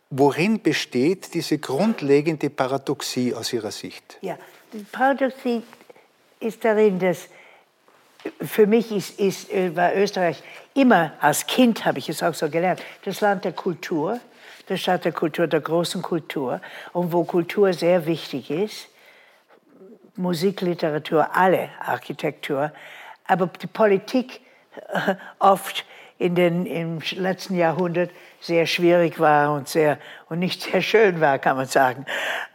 Worin besteht diese grundlegende Paradoxie aus Ihrer Sicht? Ja, die Paradoxie ist darin, dass für mich ist, ist, äh, war Österreich immer, als Kind habe ich es auch so gelernt, das Land der Kultur, der Stadt der Kultur, der großen Kultur und wo Kultur sehr wichtig ist. Musik, Literatur, alle Architektur, aber die Politik äh, oft in den, im letzten Jahrhundert sehr schwierig war und, sehr, und nicht *laughs* sehr schön war, kann man sagen.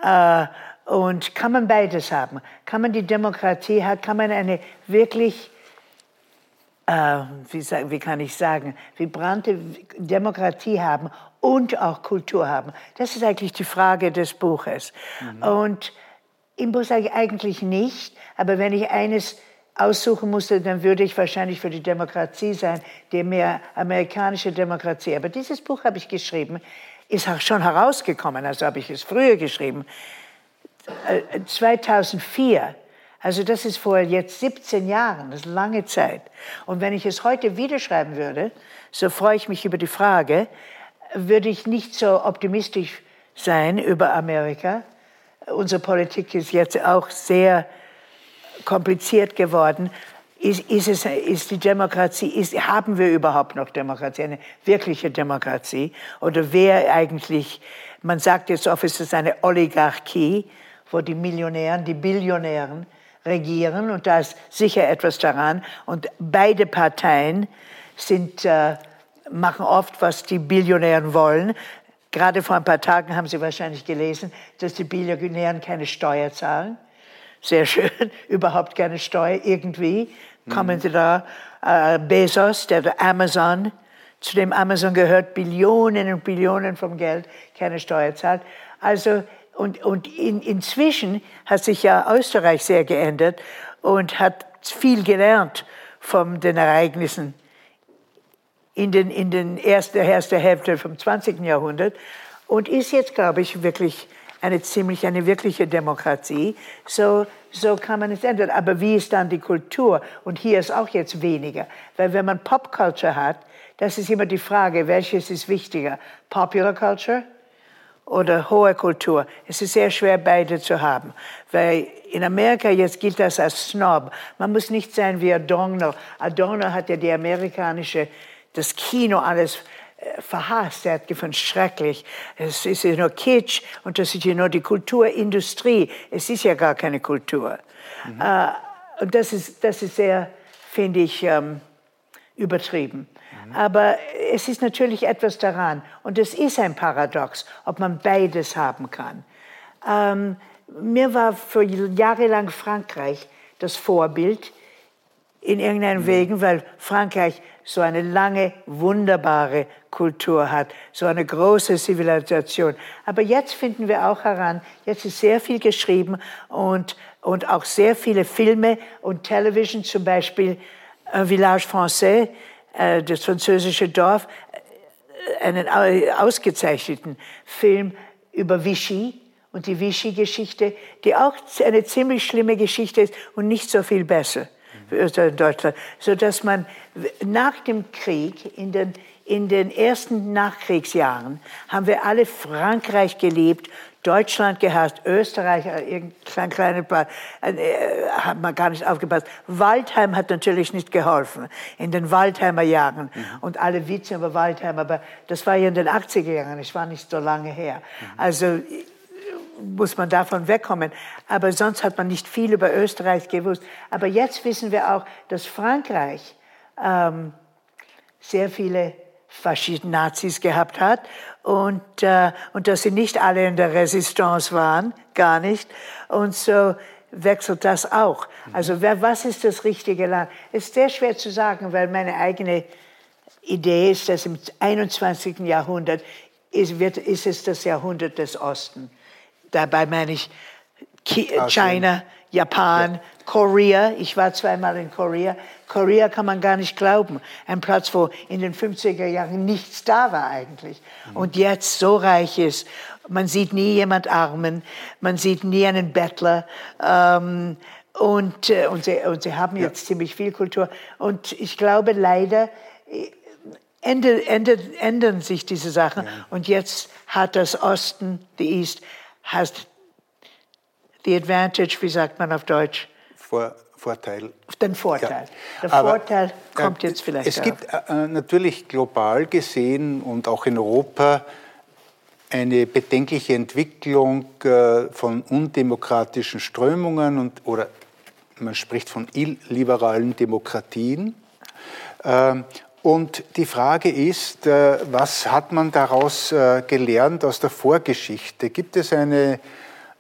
Äh, und kann man beides haben? Kann man die Demokratie haben? Kann man eine wirklich, äh, wie, wie kann ich sagen, vibrante Demokratie haben und auch Kultur haben? Das ist eigentlich die Frage des Buches. Mhm. Und im Buch sage ich eigentlich nicht, aber wenn ich eines aussuchen musste, dann würde ich wahrscheinlich für die Demokratie sein, die mehr amerikanische Demokratie. Aber dieses Buch habe ich geschrieben, ist auch schon herausgekommen, also habe ich es früher geschrieben, 2004. Also das ist vor jetzt 17 Jahren, das ist lange Zeit. Und wenn ich es heute wieder schreiben würde, so freue ich mich über die Frage, würde ich nicht so optimistisch sein über Amerika. Unsere Politik ist jetzt auch sehr kompliziert geworden. Ist, ist, es, ist die Demokratie, ist, haben wir überhaupt noch Demokratie, eine wirkliche Demokratie? Oder wer eigentlich, man sagt jetzt oft, es ist eine Oligarchie, wo die Millionären, die Billionären regieren und da ist sicher etwas daran. Und beide Parteien sind, äh, machen oft, was die Billionären wollen. Gerade vor ein paar Tagen haben Sie wahrscheinlich gelesen, dass die Billionären keine Steuer zahlen sehr schön, *laughs* überhaupt keine Steuer irgendwie. Mhm. Kommen Sie da, äh, Bezos, der, der Amazon, zu dem Amazon gehört Billionen und Billionen vom Geld, keine Steuer zahlt. Also, und, und in, inzwischen hat sich ja Österreich sehr geändert und hat viel gelernt von den Ereignissen in den, in den ersten, ersten Hälfte vom 20. Jahrhundert und ist jetzt, glaube ich, wirklich eine ziemlich, eine wirkliche Demokratie. So, so kann man es ändern. Aber wie ist dann die Kultur? Und hier ist auch jetzt weniger. Weil wenn man Popculture hat, das ist immer die Frage, welches ist wichtiger? Popular Culture oder hohe Kultur? Es ist sehr schwer, beide zu haben. Weil in Amerika jetzt gilt das als Snob. Man muss nicht sein wie Adorno. Adorno hat ja die amerikanische, das Kino alles verhasst. Er hat gefunden, schrecklich. Es ist ja nur Kitsch und das ist ja nur die Kulturindustrie. Es ist ja gar keine Kultur. Mhm. Äh, und das ist, das ist sehr, finde ich, ähm, übertrieben. Mhm. Aber es ist natürlich etwas daran. Und es ist ein Paradox, ob man beides haben kann. Ähm, mir war für jahrelang Frankreich das Vorbild in irgendeinem mhm. Wegen, weil Frankreich so eine lange, wunderbare Kultur hat, so eine große Zivilisation. Aber jetzt finden wir auch heran, jetzt ist sehr viel geschrieben und, und auch sehr viele Filme und Television, zum Beispiel äh, Village Français, das französische Dorf, äh, einen ausgezeichneten Film über Vichy, und die Vichy-Geschichte, die auch eine ziemlich schlimme Geschichte ist und nicht so viel besser und Deutschland, sodass man nach dem Krieg, in den, in den ersten Nachkriegsjahren, haben wir alle Frankreich geliebt, Deutschland gehasst, Österreich, äh, irgendein kleiner Part, äh, hat man gar nicht aufgepasst. Waldheim hat natürlich nicht geholfen in den Waldheimer Jahren mhm. und alle Witze über Waldheim, aber das war ja in den 80er Jahren, es war nicht so lange her. Mhm. Also muss man davon wegkommen. Aber sonst hat man nicht viel über Österreich gewusst. Aber jetzt wissen wir auch, dass Frankreich ähm, sehr viele Faschisten-Nazis gehabt hat und, äh, und dass sie nicht alle in der Resistance waren, gar nicht. Und so wechselt das auch. Also wer, was ist das richtige Land? Ist sehr schwer zu sagen, weil meine eigene Idee ist, dass im 21. Jahrhundert ist, wird, ist es das Jahrhundert des Ostens. Dabei meine ich China, Japan, ja. Korea. Ich war zweimal in Korea. Korea kann man gar nicht glauben. Ein Platz, wo in den 50er Jahren nichts da war eigentlich. Mhm. Und jetzt so reich ist. Man sieht nie jemand armen. Man sieht nie einen Bettler. Ähm, und, äh, und, sie, und sie haben jetzt ja. ziemlich viel Kultur. Und ich glaube leider, äh, ändern, ändern sich diese Sachen. Ja. Und jetzt hat das Osten, die East, has the advantage, wie sagt man auf Deutsch? Vor, Vorteil. Den Vorteil. Ja. Der Aber, Vorteil kommt äh, jetzt vielleicht. Es darauf. gibt äh, natürlich global gesehen und auch in Europa eine bedenkliche Entwicklung äh, von undemokratischen Strömungen und, oder man spricht von illiberalen Demokratien. Ähm, und die Frage ist, äh, was hat man daraus äh, gelernt aus der Vorgeschichte? Gibt es eine, äh,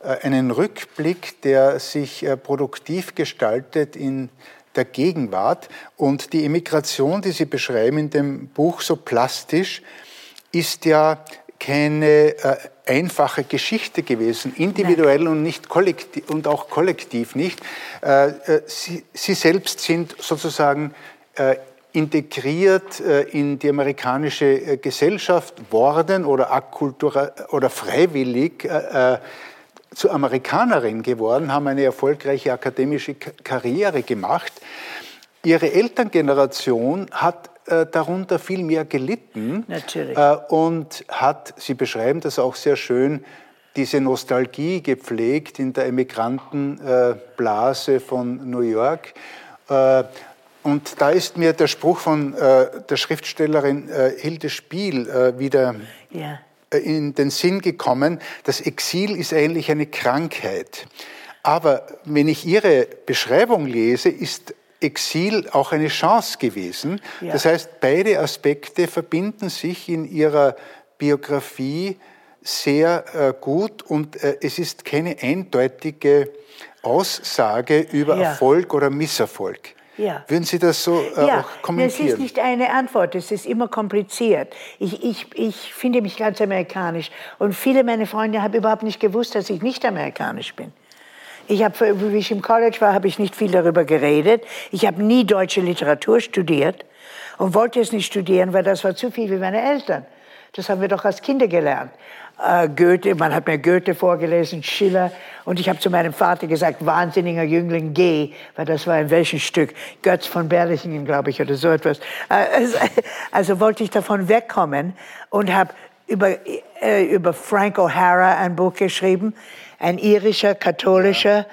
einen Rückblick, der sich produktiv gestaltet in der Gegenwart? Und die Emigration, die Sie beschreiben in dem Buch so plastisch, ist ja keine einfache Geschichte gewesen, individuell Nein. und nicht kollektiv und auch kollektiv nicht. Sie, Sie selbst sind sozusagen integriert äh, in die amerikanische äh, Gesellschaft worden oder oder freiwillig äh, zu Amerikanerin geworden, haben eine erfolgreiche akademische Karriere gemacht. Ihre Elterngeneration hat darunter viel mehr gelitten Natürlich. und hat, Sie beschreiben das auch sehr schön, diese Nostalgie gepflegt in der Emigrantenblase von New York. Und da ist mir der Spruch von äh, der Schriftstellerin äh, Hilde Spiel äh, wieder ja. In den Sinn gekommen. Das Exil ist eigentlich eine Krankheit. Aber wenn ich Ihre Beschreibung lese, ist Exil auch eine Chance gewesen. Ja. Das heißt, beide Aspekte verbinden sich in Ihrer Biografie sehr äh, gut und äh, es ist keine eindeutige Aussage über ja. Erfolg oder Misserfolg. Ja. Würden Sie das so äh, ja, auch kommentieren? Es ist nicht eine Antwort, es ist immer kompliziert. Ich, ich, ich finde mich ganz amerikanisch und viele meiner Freunde haben überhaupt nicht gewusst, dass ich nicht amerikanisch bin. Ich habe, wie ich im College war, habe ich nicht viel darüber geredet. Ich habe nie deutsche Literatur studiert und wollte es nicht studieren, weil das war zu viel wie meine Eltern. Das haben wir doch als Kinder gelernt äh, Goethe, man hat mir Goethe vorgelesen, Schiller. Und ich habe zu meinem Vater gesagt, wahnsinniger Jüngling, geh, weil das war in welchem Stück? Götz von Berlichingen, glaube ich, oder so etwas. Äh, also, *laughs* also, wollte ich davon wegkommen und habe über, äh, über Frank O'Hara ein Buch geschrieben, ein irischer, katholischer,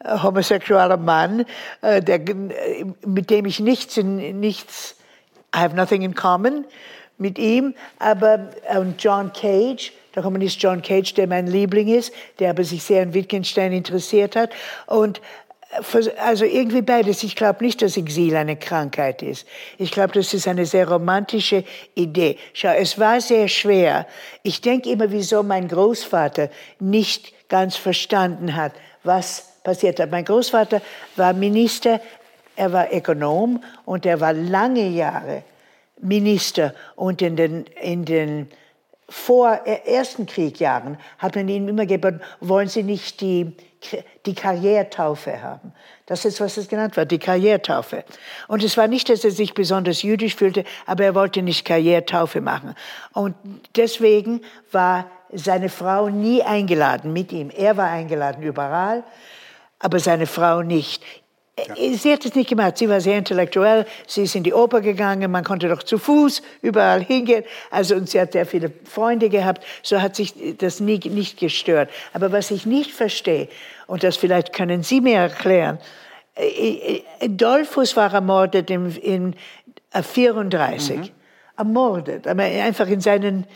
äh, homosexueller Mann, äh, der, mit dem ich nichts, nichts, I have nothing in common mit ihm, aber und John Cage, der Kommunist John Cage, der mein Liebling ist, der aber sich sehr an Wittgenstein interessiert hat. Und Also irgendwie beides. Ich glaube nicht, dass Exil eine Krankheit ist. Ich glaube, das ist eine sehr romantische Idee. Schau, es war sehr schwer. Ich denke immer, wieso mein Großvater nicht ganz verstanden hat, was passiert hat. Mein Großvater war Minister, er war Ökonom und er war lange Jahre Minister. Und in den, in den vor äh, ersten Kriegjahren hat man ihm immer geboten, wollen Sie nicht die, die Karriertaufe haben? Das ist, was es genannt wird, die Karriertaufe. Und es war nicht, dass er sich besonders jüdisch fühlte, aber er wollte nicht Karriertaufe machen. Und deswegen war seine Frau nie eingeladen mit ihm. Er war eingeladen überall, aber seine Frau nicht. Ja. Sie hat es nicht gemacht. Sie war sehr intellektuell. Sie ist in die Oper gegangen. Man konnte doch zu Fuß überall hingehen. Also, und sie hat sehr viele Freunde gehabt. So hat sich das nie, nicht gestört. Aber was ich nicht verstehe, und das vielleicht können Sie mir erklären, äh, äh, Dolphus war ermordet in, in 34. Mhm. Ermordet. Aber einfach in seinen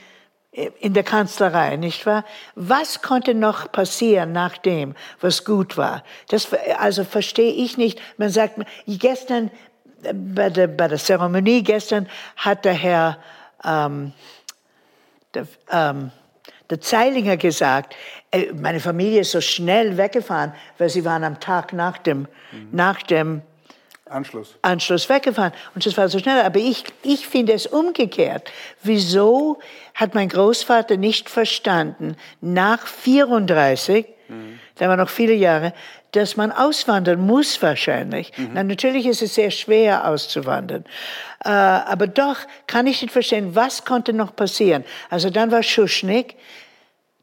in der Kanzlerei, nicht wahr? Was konnte noch passieren nach dem, was gut war? Das also verstehe ich nicht. Man sagt, gestern bei der, bei der Zeremonie gestern hat der Herr ähm, der, ähm, der Zeilinger gesagt, äh, meine Familie ist so schnell weggefahren, weil sie waren am Tag nach dem, mhm. nach dem Anschluss. Anschluss weggefahren. Und das war so schnell. Aber ich, ich finde es umgekehrt. Wieso hat mein Großvater nicht verstanden, nach 34, mhm. da waren noch viele Jahre, dass man auswandern muss wahrscheinlich. Mhm. Na, natürlich ist es sehr schwer auszuwandern. Äh, aber doch kann ich nicht verstehen, was konnte noch passieren. Also dann war Schuschnigg,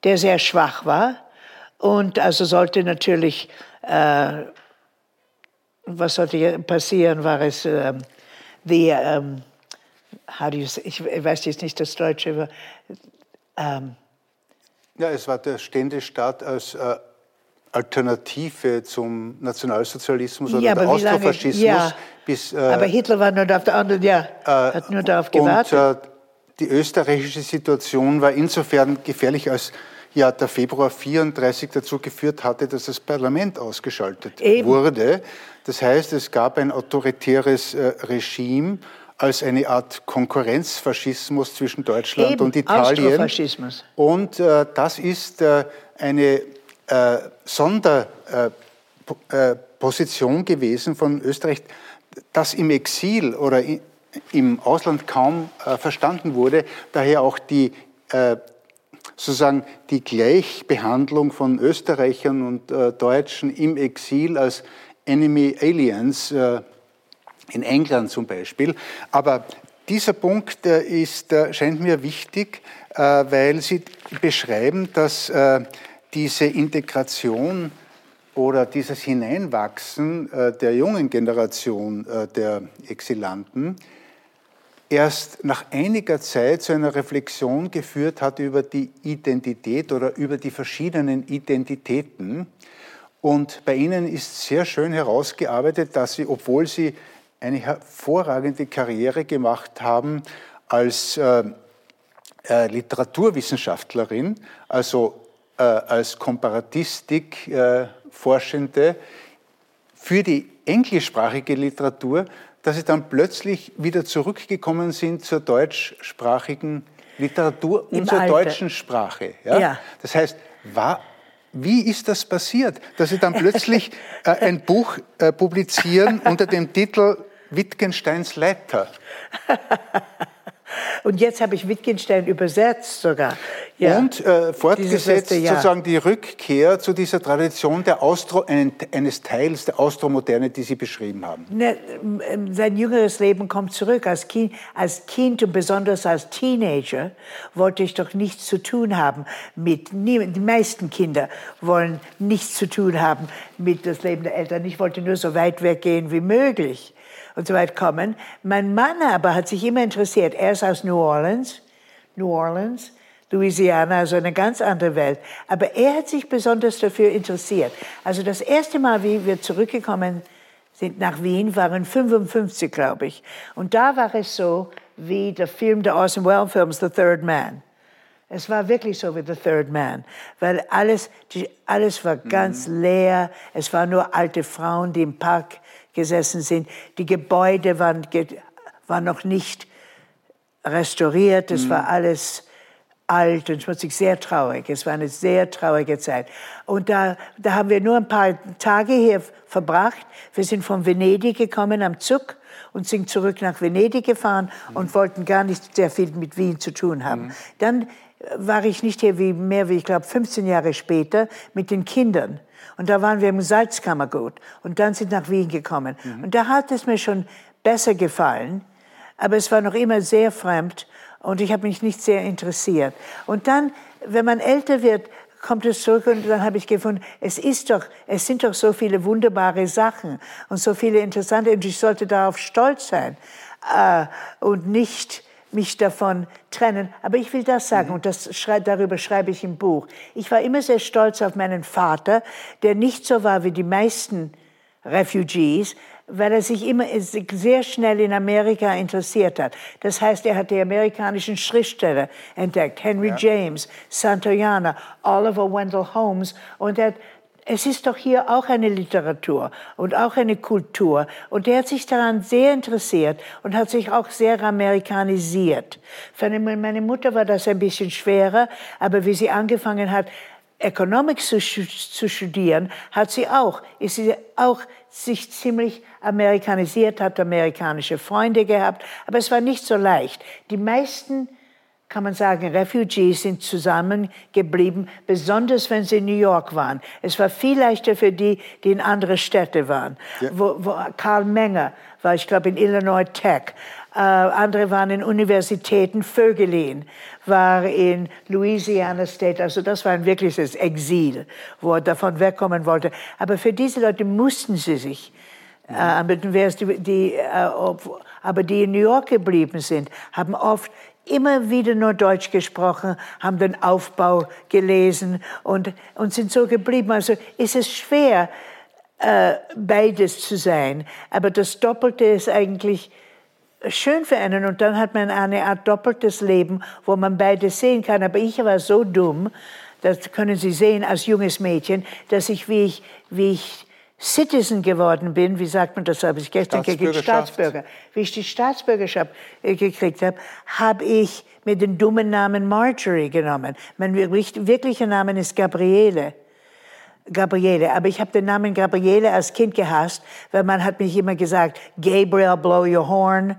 der sehr schwach war und also sollte natürlich äh, was sollte passieren, war es ähm, the, ähm, how do you say, ich weiß jetzt nicht das Deutsche, ähm, ja, es war der Ständestaat als äh, Alternative zum Nationalsozialismus oder ja, der Austrofaschismus. Ja, bis, äh, aber Hitler war nur auf der anderen, ja, äh, hat nur darauf gewartet. Und äh, die österreichische Situation war insofern gefährlich, als ja der Februar 34 dazu geführt hatte, dass das Parlament ausgeschaltet Eben. wurde. Das heißt, es gab ein autoritäres äh, Regime als eine Art Konkurrenzfaschismus zwischen Deutschland Eben, und Italien. Und äh, das ist äh, eine äh, Sonderposition äh, gewesen von Österreich, das im Exil oder im Ausland kaum äh, verstanden wurde. Daher auch die sozusagen die Gleichbehandlung von Österreichern und äh, Deutschen im Exil als Enemy Aliens, äh, in England zum Beispiel. Aber dieser Punkt äh, ist, äh, scheint mir wichtig, äh, weil Sie beschreiben, dass äh, diese Integration oder dieses Hineinwachsen der jungen Generation der Exilanten erst nach einiger Zeit zu einer Reflexion geführt hat über die Identität oder über die verschiedenen Identitäten. Und bei Ihnen ist sehr schön herausgearbeitet, dass Sie, obwohl Sie eine hervorragende Karriere gemacht haben als äh, äh, Literaturwissenschaftlerin, also äh, als Komparatistik äh, Forschende für die englischsprachige Literatur, dass sie dann plötzlich wieder zurückgekommen sind zur deutschsprachigen Literatur und zur Alter. deutschen Sprache. Ja? ja? Das heißt, war, wie ist das passiert, dass Sie dann *laughs* plötzlich äh, ein Buch äh, publizieren unter dem Titel Wittgensteins Leiter? *laughs* Und jetzt habe ich Wittgenstein übersetzt sogar. Ja. Und äh, fortgesetzt sozusagen die Rückkehr zu dieser Tradition der Austro, eines Teils der Austromoderne, die Sie beschrieben haben. Ne, sein jüngeres Leben kommt zurück. Als kind, als kind und besonders als Teenager wollte ich doch nichts zu tun haben mit, die meisten Kinder wollen nichts zu tun haben mit das Leben der Eltern. Ich wollte nur so weit weggehen wie möglich und so weit kommen. Mein Mann aber hat sich immer interessiert. Er ist aus New Orleans, New Orleans, Louisiana, also eine ganz andere Welt. Aber er hat sich besonders dafür interessiert. Also das erste Mal, wie wir zurückgekommen sind nach Wien, waren 55, glaube ich. Und da war es so wie der Film der Orson Welles Films, The Third Man. Es war wirklich so wie The Third Man, weil alles, die, alles war ganz leer. Es waren nur alte Frauen, die im Park gesessen sind. Die Gebäude waren, waren noch nicht restauriert. Es war alles alt und schmutzig, sehr traurig. Es war eine sehr traurige Zeit. Und da, da haben wir nur ein paar Tage hier verbracht. Wir sind von Venedig gekommen am Zug und sind zurück nach Venedig gefahren und wollten gar nicht sehr viel mit Wien zu tun haben. Dann war ich nicht hier wie mehr wie, ich glaube, 15 Jahre später mit den Kindern. Und da waren wir im Salzkammergut und dann sind nach Wien gekommen. Und da hat es mir schon besser gefallen, aber es war noch immer sehr fremd und ich habe mich nicht sehr interessiert. Und dann, wenn man älter wird, kommt es zurück und dann habe ich gefunden, es ist doch, es sind doch so viele wunderbare Sachen und so viele interessante und ich sollte darauf stolz sein äh, und nicht mich davon trennen. Aber ich will das sagen und das schrei darüber schreibe ich im Buch. Ich war immer sehr stolz auf meinen Vater, der nicht so war wie die meisten Refugees, weil er sich immer sehr schnell in Amerika interessiert hat. Das heißt, er hat die amerikanischen Schriftsteller entdeckt, Henry James, Santayana, Oliver Wendell Holmes und er hat es ist doch hier auch eine Literatur und auch eine Kultur. Und er hat sich daran sehr interessiert und hat sich auch sehr amerikanisiert. Für meine Mutter war das ein bisschen schwerer, aber wie sie angefangen hat, Economics zu, zu studieren, hat sie auch, ist sie auch sich ziemlich amerikanisiert, hat amerikanische Freunde gehabt, aber es war nicht so leicht. Die meisten kann man sagen, Refugees sind zusammengeblieben, besonders wenn sie in New York waren. Es war viel leichter für die, die in andere Städte waren. Wo, wo Karl Menger war, ich glaube, in Illinois Tech. Äh, andere waren in Universitäten. Vögelin war in Louisiana State. Also das war ein wirkliches Exil, wo er davon wegkommen wollte. Aber für diese Leute mussten sie sich äh, anbieten. Die, die, äh, ob, aber die in New York geblieben sind, haben oft immer wieder nur Deutsch gesprochen, haben den Aufbau gelesen und, und sind so geblieben. Also ist es schwer, äh, beides zu sein. Aber das Doppelte ist eigentlich schön für einen. Und dann hat man eine Art doppeltes Leben, wo man beides sehen kann. Aber ich war so dumm, das können Sie sehen als junges Mädchen, dass ich, wie ich, wie ich Citizen geworden bin, wie sagt man das, habe ich gestern gekriegt. Staatsbürger. Wie ich die Staatsbürgerschaft äh, gekriegt habe, habe ich mir den dummen Namen Marjorie genommen. Mein wirklicher Name ist Gabriele. Gabriele, aber ich habe den Namen Gabriele als Kind gehasst, weil man hat mich immer gesagt, Gabriel, blow your horn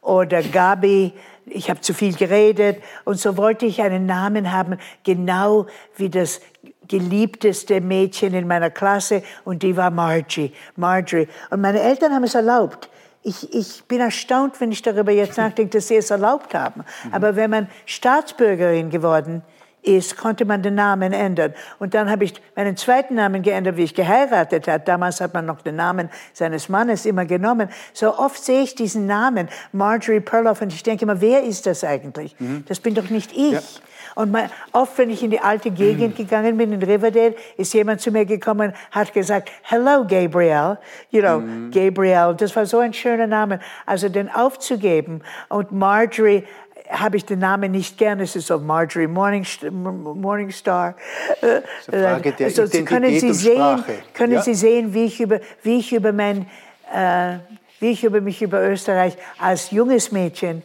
oder Gabi, ich habe zu viel geredet und so wollte ich einen Namen haben, genau wie das geliebteste Mädchen in meiner Klasse und die war Margie, Marjorie. Und meine Eltern haben es erlaubt. Ich, ich bin erstaunt, wenn ich darüber jetzt *laughs* nachdenke, dass sie es erlaubt haben. Aber wenn man Staatsbürgerin geworden ist, konnte man den Namen ändern. Und dann habe ich meinen zweiten Namen geändert, wie ich geheiratet habe. Damals hat man noch den Namen seines Mannes immer genommen. So oft sehe ich diesen Namen, Marjorie Perloff, und ich denke immer, wer ist das eigentlich? Das bin doch nicht ich. Und mein, oft, wenn ich in die alte Gegend gegangen bin, in Riverdale, ist jemand zu mir gekommen, hat gesagt, hello, Gabriel. You know, Gabriel. Das war so ein schöner Name. Also den aufzugeben. Und Marjorie, habe ich den Namen nicht gern. Es ist so Marjorie Morningstar. Morningstar. Äh, eine Frage der also, können Sie sehen, können Ja. Sie sehen, wie ich über, wie ich über mein, äh, wie ich über mich über Österreich als junges Mädchen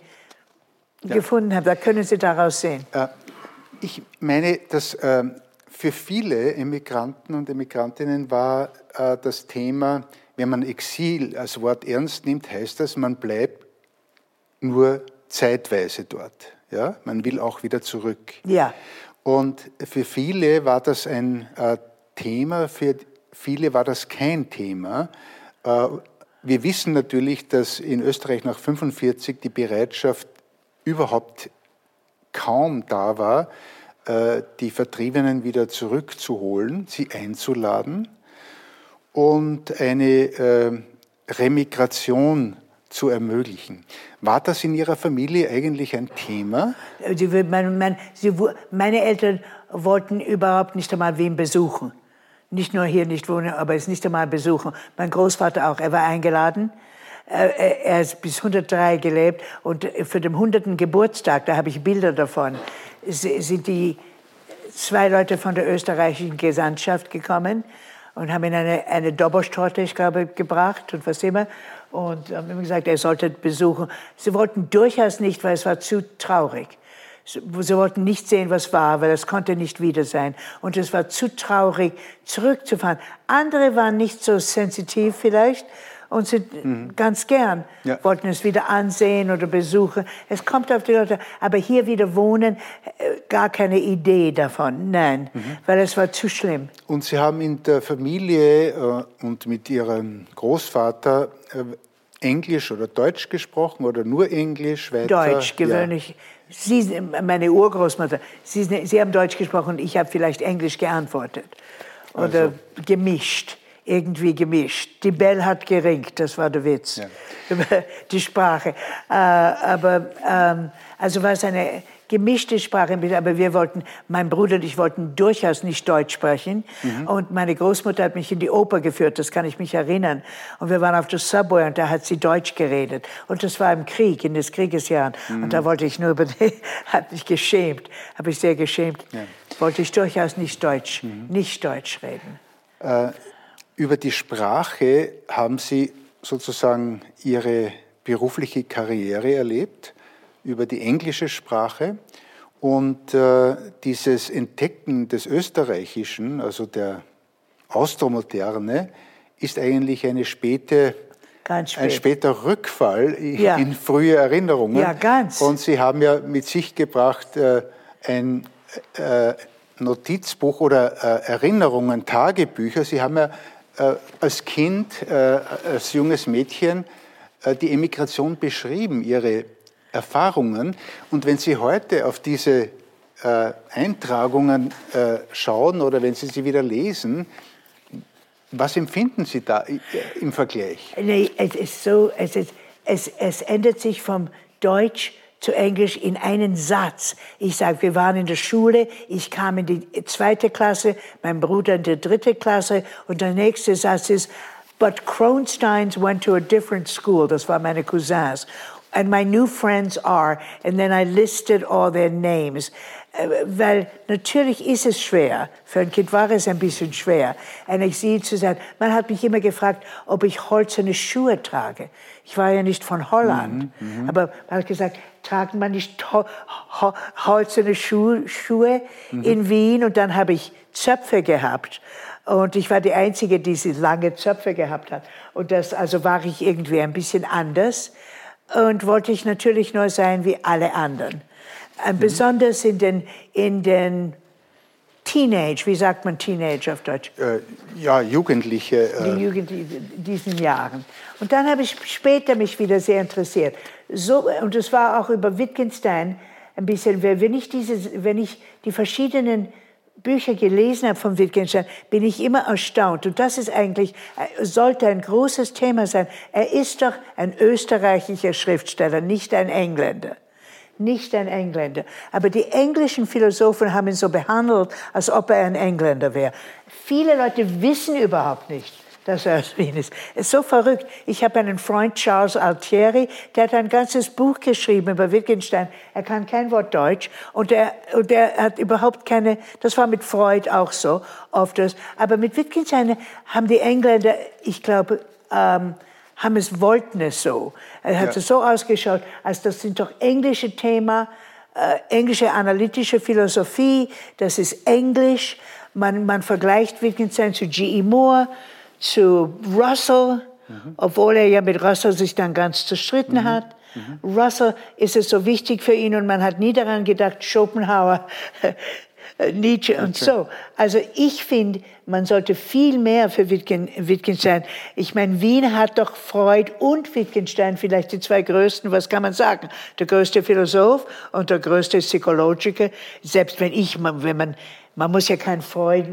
gefunden habe. Da können Sie daraus sehen. Äh, Ich meine, dass ähm, für viele Emigranten und Emigrantinnen war äh, das Thema, wenn man Exil als Wort ernst nimmt, heißt das, man bleibt nur zeitweise dort. Ja? Man will auch wieder zurück. Ja. Und für viele war das ein äh, Thema, für viele war das kein Thema. Äh, wir wissen natürlich, dass in Österreich nach 45 die Bereitschaft überhaupt kaum da war, äh, die Vertriebenen wieder zurückzuholen, sie einzuladen und eine äh, Remigration zu ermöglichen. War das in Ihrer Familie eigentlich ein Thema? Wo- meine Eltern wollten überhaupt nicht einmal Wien besuchen. Nicht nur hier nicht wohnen, aber es nicht einmal besuchen. Mein Großvater auch, er war eingeladen. Er, er- er ist bis 103 gelebt und für den 100. Geburtstag, da habe ich Bilder davon, sind die zwei Leute von der österreichischen Gesandtschaft gekommen und haben ihn eine, eine Dobersttorte, ich glaube, gebracht und was immer. Und haben ihm gesagt, er sollte besuchen. Sie wollten durchaus nicht, weil es war zu traurig. Sie wollten nicht sehen, was war, weil es konnte nicht wieder sein. Und es war zu traurig, zurückzufahren. Andere waren nicht so sensitiv vielleicht und sind mhm. ganz gern, ja. wollten es wieder ansehen oder besuchen. Es kommt auf die Leute, aber hier wieder wohnen, äh, gar keine Idee davon, nein, mhm. weil es war zu schlimm. Und Sie haben in der Familie äh, und mit Ihrem Großvater äh, Englisch oder Deutsch gesprochen oder nur Englisch? Weiter? Deutsch, gewöhnlich. Ja. Sie, meine Urgroßmutter, Sie, Sie haben Deutsch gesprochen und ich habe vielleicht Englisch geantwortet. Oder also. gemischt, irgendwie gemischt. Die Bell hat geringt, das war der Witz. Ja. *laughs* Die Sprache. Äh, aber ähm, also war es eine gemischte Sprache, aber wir wollten, mein Bruder und ich wollten durchaus nicht Deutsch sprechen. Mhm. Und meine Großmutter hat mich in die Oper geführt, das kann ich mich erinnern. Und wir waren auf der Subway und da hat sie Deutsch geredet. Und das war im Krieg, in des Kriegesjahren. Mhm. Und da wollte ich nur über die, *laughs* hat mich geschämt, habe ich sehr geschämt. Ja. Wollte ich durchaus nicht Deutsch, mhm. nicht Deutsch reden. Äh, über die Sprache haben Sie sozusagen Ihre berufliche Karriere erlebt über die englische Sprache. Und äh, dieses Entdecken des Österreichischen, also der Austromoderne, ist eigentlich eine späte, spät. ein später Rückfall ja. in frühe Erinnerungen. Ja, ganz. Und Sie haben ja mit sich gebracht äh, ein äh, Notizbuch oder äh, Erinnerungen, Tagebücher. Sie haben ja als Kind, äh, als junges Mädchen die Emigration beschrieben, Ihre Erfahrungen. Und wenn Sie heute auf diese äh, Eintragungen äh, schauen oder wenn Sie sie wieder lesen, was empfinden Sie da äh, im Vergleich? Nee, es ist so, es, ist, es, es ändert sich vom Deutsch zu Englisch in einen Satz. Ich sage, wir waren in der Schule, ich kam in die zweite Klasse, mein Bruder in die dritte Klasse und der nächste Satz ist, but Kronsteins went to a different school. Das waren meine Cousins and my new friends are, and then I listed all their names. Äh, weil natürlich ist es schwer, für ein Kind war es ein bisschen schwer, ein Exil zu sein. Man hat mich immer gefragt, ob ich holzerne Schuhe trage. Ich war ja nicht von Holland, mhm, mhm. aber man hat gesagt, tragt man nicht holzerne Schuhe, Schuhe mhm. in Wien? Und dann habe ich Zöpfe gehabt. Und ich war die Einzige, die diese lange Zöpfe gehabt hat. Und das, also war ich irgendwie ein bisschen anders und wollte ich natürlich nur sein wie alle anderen. Äh, mhm. Besonders in den, in den Teenage, wie sagt man Teenage auf Deutsch? Äh, ja, Jugendliche. Äh Die Jugendliche, diesen Jahren. Und dann habe ich später mich wieder sehr interessiert. So, und es war auch über Wittgenstein ein bisschen, wenn ich, diese, wenn ich die verschiedenen Bücher gelesen habe von Wittgenstein, bin ich immer erstaunt. Und das ist eigentlich, äh, sollte ein großes Thema sein. Er ist doch ein österreichischer Schriftsteller, nicht ein Engländer. Nicht ein Engländer. Aber die englischen Philosophen haben ihn so behandelt, als ob er ein Engländer wäre. Viele Leute wissen überhaupt nicht, dass er aus Wien ist. Es ist so verrückt. Ich habe einen Freund, Charles Altieri, der hat ein ganzes Buch geschrieben über Wittgenstein. Er kann kein Wort Deutsch und er, und er hat überhaupt keine, das war mit Freud auch so, oft das. Aber mit Wittgenstein haben die Engländer, ich glaube, ähm, haben es, wollten es so. Er hat ja. es so ausgeschaut, als das sind doch englische Themen, äh, englische analytische Philosophie, das ist Englisch. Man, man vergleicht Wittgenstein zu G.E. Moore, zu Russell, mhm. obwohl er ja mit Russell sich dann ganz zerstritten mhm. hat. Mhm. Russell ist es so wichtig für ihn und man hat nie daran gedacht, Schopenhauer, Nietzsche okay. und so. Also ich finde, man sollte viel mehr für Wittgenstein. Ich meine, Wien hat doch Freud und Wittgenstein vielleicht die zwei größten, was kann man sagen? Der größte Philosoph und der größte Psychologiker. Selbst wenn ich, wenn man, man muss ja kein Freud,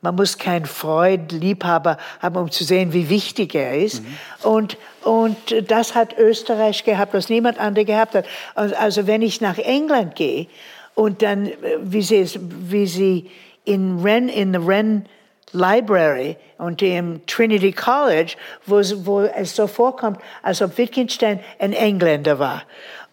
man muss kein Freud-Liebhaber haben, um zu sehen, wie wichtig er ist. Mhm. Und, und das hat Österreich gehabt, was niemand andere gehabt hat. Also wenn ich nach England gehe und dann, wie sie, wie sie in Ren, in the Ren Library und im Trinity College, wo, wo es so vorkommt, als ob Wittgenstein ein Engländer war.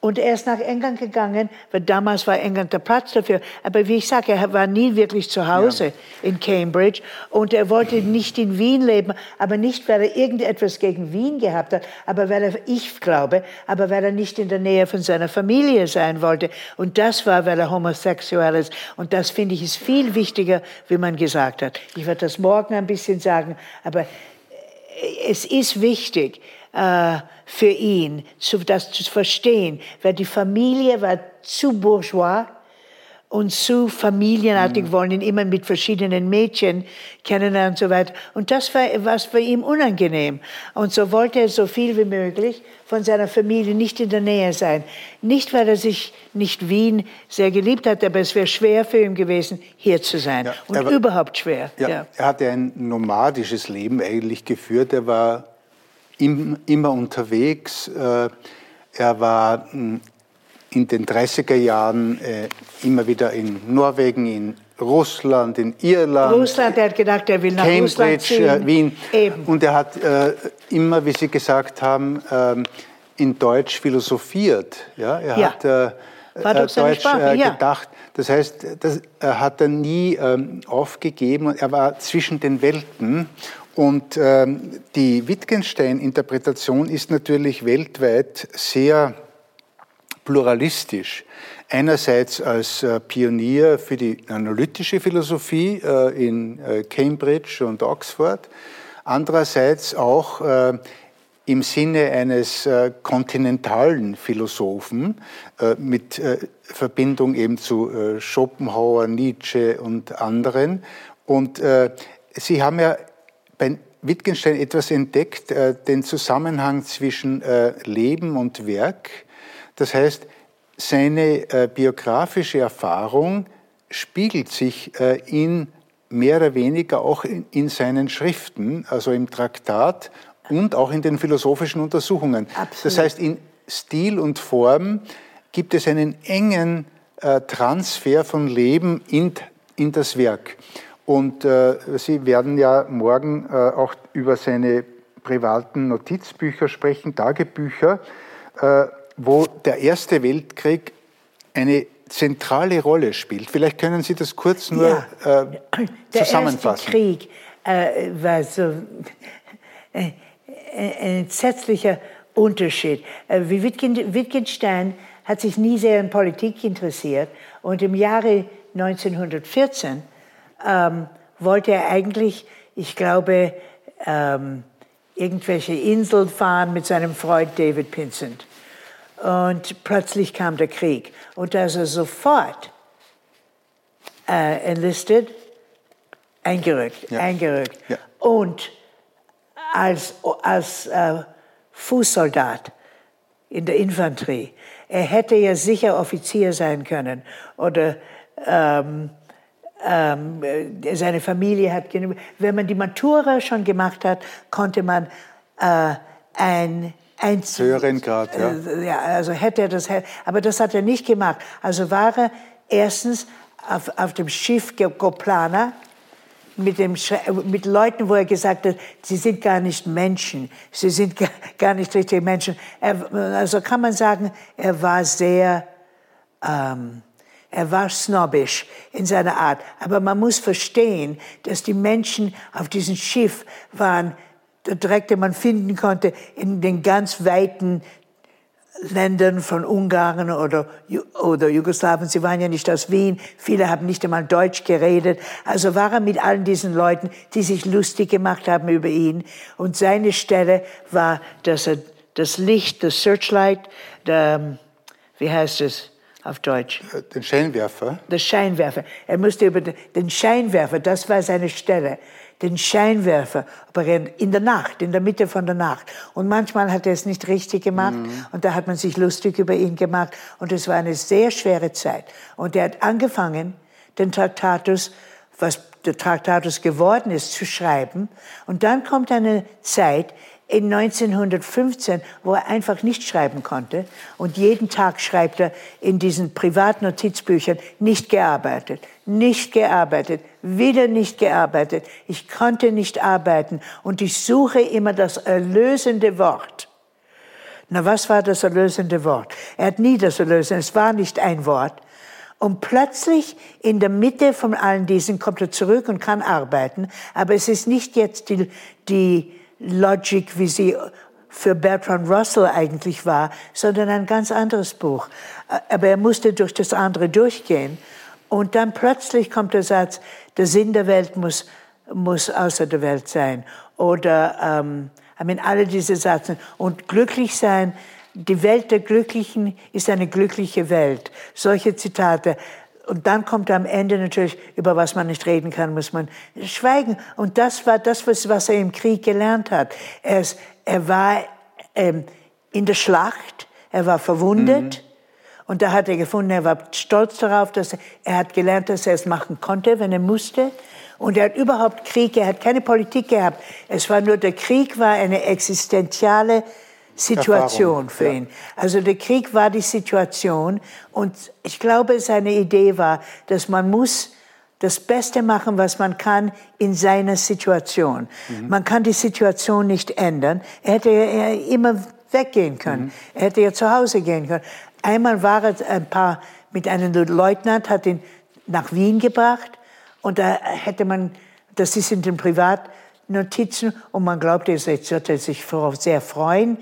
Und er ist nach England gegangen, weil damals war England der Platz dafür. Aber wie ich sage, er war nie wirklich zu Hause ja. in Cambridge. Und er wollte nicht in Wien leben, aber nicht, weil er irgendetwas gegen Wien gehabt hat, aber weil er, ich glaube, aber weil er nicht in der Nähe von seiner Familie sein wollte. Und das war, weil er homosexuell ist. Und das finde ich ist viel wichtiger, wie man gesagt hat. Ich werde das morgen ein bisschen sagen, aber es ist wichtig, äh, für ihn, das zu verstehen, weil die Familie war zu bourgeois und zu familienartig, mhm. wollen ihn immer mit verschiedenen Mädchen kennenlernen und so weiter. Und das war was für ihn unangenehm. Und so wollte er so viel wie möglich von seiner Familie nicht in der Nähe sein. Nicht, weil er sich nicht Wien sehr geliebt hat, aber es wäre schwer für ihn gewesen, hier zu sein. Ja, und war, überhaupt schwer. Ja, ja. Er hatte ein nomadisches Leben eigentlich geführt. Er war immer unterwegs. Äh, er war hm, in den 30er Jahren äh, immer wieder in Norwegen, in Russland, in Irland. Russland, er hat gedacht, er will nach Cambridge, Russland ziehen. Äh, Wien. Eben. Und er hat immer, wie Sie gesagt haben, ähm, in Deutsch philosophiert. Ja, er ja. hat War Deutsch Sprache, ja. gedacht. Das heißt, das hat er nie ähm, aufgegeben. Er war zwischen den Welten und ähm, die Wittgenstein-Interpretation ist natürlich weltweit sehr pluralistisch. Einerseits als äh, Pionier für die analytische Philosophie äh, in äh, Cambridge und Oxford, andererseits auch äh, im Sinne eines äh, kontinentalen Philosophen äh, mit Verbindung eben zu Schopenhauer, Nietzsche und anderen. Und Sie haben ja bei Wittgenstein etwas entdeckt, äh, den Zusammenhang zwischen äh, Leben und Werk. Das heißt, seine äh, biografische Erfahrung spiegelt sich äh, in mehr oder weniger auch in, in, seinen Schriften, also im Traktat und auch in den philosophischen Untersuchungen. Absolut. Das heißt, in Stil und Form gibt es einen engen äh, Transfer von Leben in, in das Werk. Und äh, Sie werden ja morgen äh, auch über seine privaten Notizbücher sprechen, Tagebücher, äh, wo der Erste Weltkrieg eine zentrale Rolle spielt. Vielleicht können Sie das kurz nur ja, äh, zusammenfassen. Der Erste Krieg äh, war so äh, ein entsetzlicher Unterschied. Wie Wittgenstein hat sich nie sehr in Politik interessiert und im Jahre 1914 ähm, wollte er eigentlich, ich glaube, ähm, irgendwelche Inseln fahren mit seinem Freund David Pinsent. Und plötzlich kam der Krieg. Und da ist er sofort äh, enlisted, eingerückt, ja. eingerückt. Ja. Und als, als äh, Fußsoldat in der Infanterie. Er hätte ja sicher Offizier sein können oder ähm, ähm, äh, seine Familie hat genug. Wenn man die Matura schon gemacht hat, konnte man äh, ein ein höheren Grad, ja. Äh, ja, also hätte er das, aber das hat er nicht gemacht. Also war er erstens auf, auf dem Schiff Goplana mit, dem, mit Leuten, wo er gesagt hat, sie sind gar nicht Menschen, sie sind gar nicht richtige Menschen. Er, also kann man sagen, er war sehr ähm, er war snobbisch in seiner Art. Aber man muss verstehen, dass die Menschen auf diesem Schiff waren, der Dreck, den man finden konnte in den ganz weiten Ländern von Ungarn oder, oder Jugoslawien. Sie waren ja nicht aus Wien. Viele haben nicht einmal Deutsch geredet. Also war er mit allen diesen Leuten, die sich lustig gemacht haben über ihn. Und seine Stelle war, dass er das Licht, das Searchlight, der, wie heißt es, auf Deutsch? Äh, den Scheinwerfer? Der Scheinwerfer. Er musste über den Scheinwerfer, das war seine Stelle, den Scheinwerfer operieren in der Nacht, in der Mitte von der Nacht. Und manchmal hat er es nicht richtig gemacht mhm. und da hat man sich lustig über ihn gemacht und es war eine sehr schwere Zeit. Und er hat angefangen, den Traktatus, was der Traktatus geworden ist, zu schreiben. Und dann kommt eine Zeit, in 1915, wo er einfach nicht schreiben konnte. Und jeden Tag schreibt er in diesen Privatnotizbüchern, nicht gearbeitet, nicht gearbeitet, wieder nicht gearbeitet. Ich konnte nicht arbeiten und ich suche immer das erlösende Wort. Na, was war das erlösende Wort? Er hat nie das erlösende, es war nicht ein Wort. Und plötzlich in der Mitte von allen diesen kommt er zurück und kann arbeiten. Aber es ist nicht jetzt die, die Logic, wie sie für Bertrand Russell eigentlich war, sondern ein ganz anderes Buch. Aber er musste durch das andere durchgehen. Und dann plötzlich kommt der Satz, der Sinn der Welt muss, muss außer der Welt sein. Oder, ähm, I mean, alle diese Sätze. Und glücklich sein, die Welt der Glücklichen ist eine glückliche Welt. Solche Zitate. Und dann kommt am Ende natürlich, über was man nicht reden kann, muss man schweigen. Und das war das, was er im Krieg gelernt hat. Er, ist, er war ähm, in der Schlacht, er war verwundet. Mhm. Und da hat er gefunden, er war stolz darauf, dass er, er hat gelernt, dass er es machen konnte, wenn er musste. Und er hat überhaupt Krieg, er hat keine Politik gehabt. Es war nur, der Krieg war eine existenziale Situation Erfahrung, für ihn. Also der Krieg war die Situation und ich glaube, seine Idee war, dass man muss das Beste machen, was man kann in seiner Situation. Mhm. Man kann die Situation nicht ändern. Er hätte ja immer weggehen können. Mhm. Er hätte ja zu Hause gehen können. Einmal war er ein paar mit einem Leutnant, hat ihn nach Wien gebracht und da hätte man, das ist in den Privatnotizen und man glaubt, jetzt wird er sich sehr freuen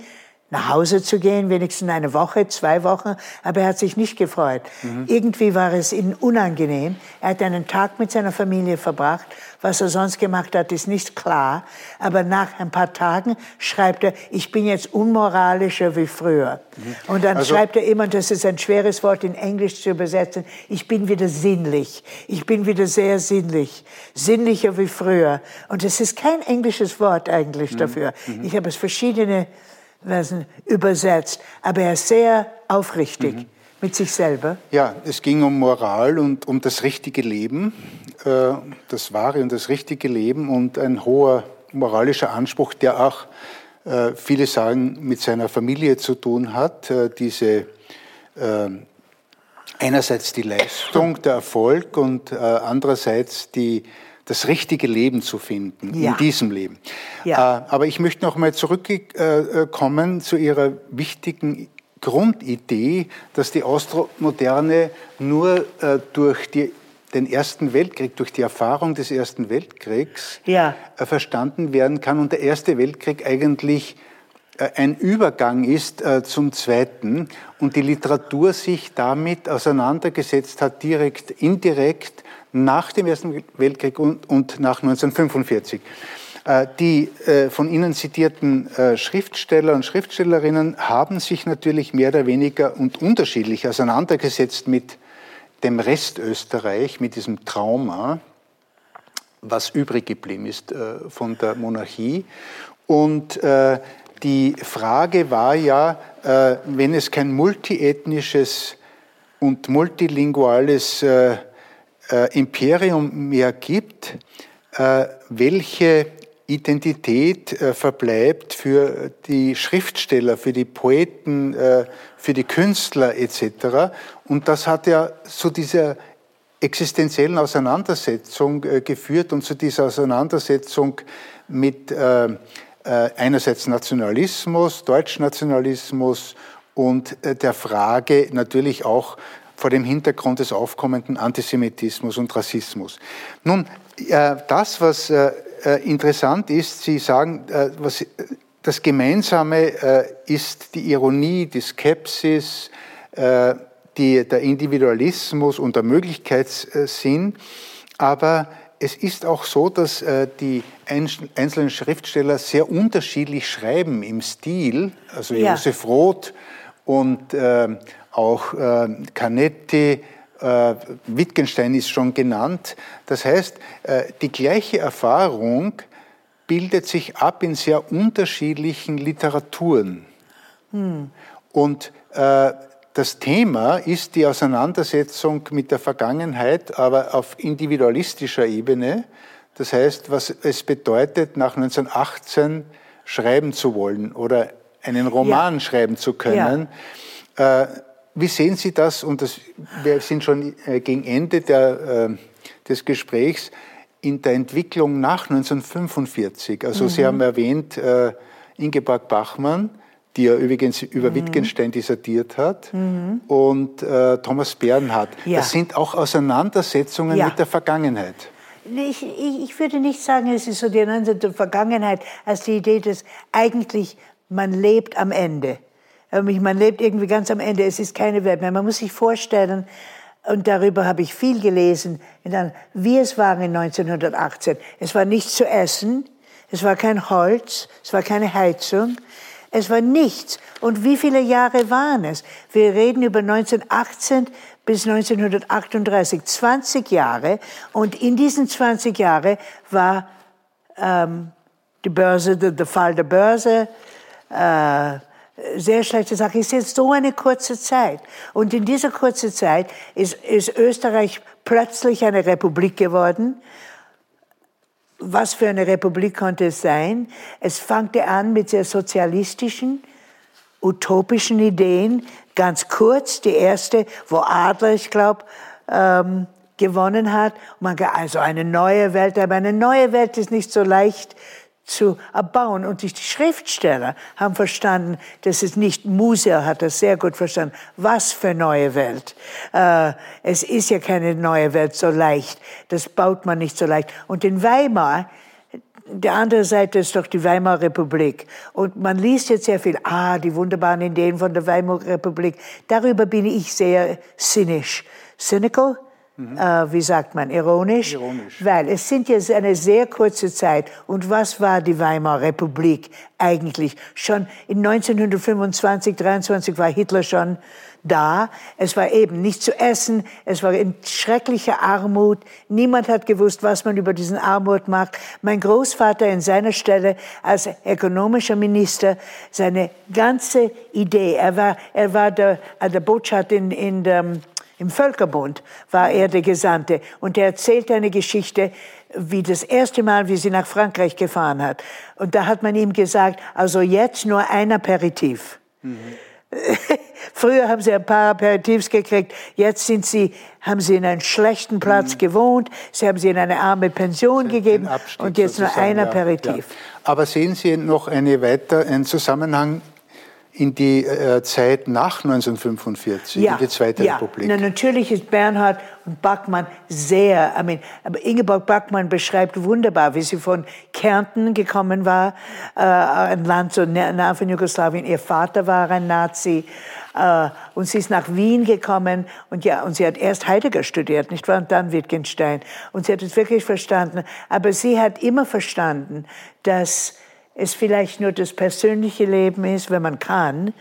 nach Hause zu gehen, wenigstens eine Woche, zwei Wochen, aber er hat sich nicht gefreut. Mhm. Irgendwie war es ihm unangenehm. Er hat einen Tag mit seiner Familie verbracht. Was er sonst gemacht hat, ist nicht klar. Aber nach ein paar Tagen schreibt er, ich bin jetzt unmoralischer wie früher. Mhm. Und dann also, schreibt er immer, das ist ein schweres Wort in Englisch zu übersetzen, ich bin wieder sinnlich. Ich bin wieder sehr sinnlich. Sinnlicher wie früher. Und es ist kein englisches Wort eigentlich mhm. dafür. Mhm. Ich habe es verschiedene übersetzt. Aber er ist sehr aufrichtig mhm. mit sich selber. Ja, es ging um Moral und um das richtige Leben, äh, das wahre und das richtige Leben und ein hoher moralischer Anspruch, der auch, äh, viele sagen, mit seiner Familie zu tun hat. Äh, diese einerseits die Leistung, der Erfolg und andererseits die das richtige Leben zu finden ja. in diesem Leben. Ja. Äh, aber ich möchte noch mal zurückkommen zu Ihrer wichtigen Grundidee, dass die Austromoderne nur äh, durch die, den Ersten Weltkrieg, durch die Erfahrung des Ersten Weltkriegs ja. Äh, verstanden werden kann und der Erste Weltkrieg eigentlich ein Übergang ist zum Zweiten und die Literatur sich damit auseinandergesetzt hat, direkt, indirekt nach dem Ersten Weltkrieg und, und nach 1945. Äh, die äh, von Ihnen zitierten äh, Schriftsteller und Schriftstellerinnen haben sich natürlich mehr oder weniger und unterschiedlich auseinandergesetzt mit dem Rest Österreich, mit diesem Trauma, was übrig geblieben ist von der Monarchie. Und die Frage war ja, wenn es kein multiethnisches und multilinguales äh, Imperium mehr gibt, äh, welche Identität äh, verbleibt für die Schriftsteller, für die Poeten, äh, für die Künstler etc. Und das hat ja zu dieser existenziellen Auseinandersetzung äh, geführt und zu dieser Auseinandersetzung mit äh, einerseits Nationalismus, Deutschnationalismus und der Frage natürlich auch vor dem Hintergrund des aufkommenden Antisemitismus und Rassismus. Nun, äh, das, was äh, äh, interessant ist, Sie sagen, was, das Gemeinsame ist die Ironie, die Skepsis, die, der Individualismus und der Möglichkeitssinn, aber es ist auch so, dass die einzelnen Schriftsteller sehr unterschiedlich schreiben im Stil. Also ja. Josef Roth und auch äh, Canetti, äh, Wittgenstein ist schon genannt. Das heißt, äh, die gleiche Erfahrung bildet sich ab in sehr unterschiedlichen Literaturen. Hm. Und äh, das Thema ist die Auseinandersetzung mit der Vergangenheit, aber auf individualistischer Ebene. Das heißt, was es bedeutet, nach 1918 schreiben zu wollen oder einen Roman ja. schreiben zu können. Ja. Äh, wie sehen Sie das? Und das, wir sind schon äh, gegen Ende der, äh, des Gesprächs in der Entwicklung nach 1945. Also mhm. Sie haben erwähnt äh, Ingeborg Bachmann, die er übrigens über mhm. Wittgenstein dissertiert hat, mhm. und äh, Thomas Bernhard. Ja. Das sind auch Auseinandersetzungen ja. mit der Vergangenheit. Ich, ich, ich, würde nicht sagen, es ist so die der Vergangenheit als die Idee, dass eigentlich man lebt am Ende. Man lebt irgendwie ganz am Ende. Es ist keine Welt mehr. Man muss sich vorstellen, und darüber habe ich viel gelesen, wie es war in 1918. Es war nichts zu essen, es war kein Holz, es war keine Heizung, es war nichts. Und wie viele Jahre waren es? Wir reden über 1918 bis 1938, 20 Jahre. Und in diesen 20 Jahren war ähm, die Börse, der, der Fall der Börse, äh, sehr schlechte Sache. Es ist jetzt so eine kurze Zeit. Und in dieser kurzen Zeit ist, ist Österreich plötzlich eine Republik geworden. Was für eine Republik konnte es sein? Es fangte an mit sehr sozialistischen, utopischen Ideen. Ganz kurz, die erste, wo Adler, ich glaube, ähm, gewonnen hat. Man, also eine neue Welt, aber eine neue Welt ist nicht so leicht zu erbauen. Und die Schriftsteller haben verstanden, dass es nicht, Muser hat das sehr gut verstanden, was für neue Welt. Äh, es ist ja keine neue Welt so leicht. Das baut man nicht so leicht. Und in Weimar, der andere Seite ist doch die Weimarer Republik. Und man liest jetzt sehr viel, ah, die wunderbaren Ideen von der Weimarer Republik. Darüber bin ich sehr cynisch. Cynical? Mhm. Äh, wie sagt man, ironisch? Ironisch. Weil es sind jetzt eine sehr kurze Zeit. Und was war die Weimarer Republik eigentlich? Schon in 1925, 23 war Hitler schon da. Es war eben nicht zu essen. Es war in schrecklicher Armut. Niemand hat gewusst, was man über diesen Armut macht. Mein Großvater in seiner Stelle als ökonomischer Minister, seine ganze Idee, er war, er war der, der Botschafter in, in der, im Völkerbund war er der Gesandte und er erzählt eine Geschichte, wie das erste Mal, wie sie nach Frankreich gefahren hat. Und da hat man ihm gesagt, also jetzt nur ein Aperitif. Mhm. *laughs* Früher haben sie ein paar Aperitifs gekriegt, jetzt sind sie, haben sie in einem schlechten Platz mhm. gewohnt, sie haben sie in eine arme Pension gegeben und jetzt nur ein Aperitif. Ja. Aber sehen Sie noch eine weiter, einen Zusammenhang in die äh, Zeit nach 1945, ja, in die Zweite ja. Republik. Na, natürlich ist Bernhard und Backmann sehr, I mean, aber Ingeborg Backmann beschreibt wunderbar, wie sie von Kärnten gekommen war, äh, ein Land so nah von Jugoslawien. Ihr Vater war ein Nazi äh, und sie ist nach Wien gekommen und ja, und sie hat erst Heidegger studiert, nicht wahr, und dann Wittgenstein. Und sie hat es wirklich verstanden. Aber sie hat immer verstanden, dass es vielleicht nur das persönliche Leben ist, wenn man kann,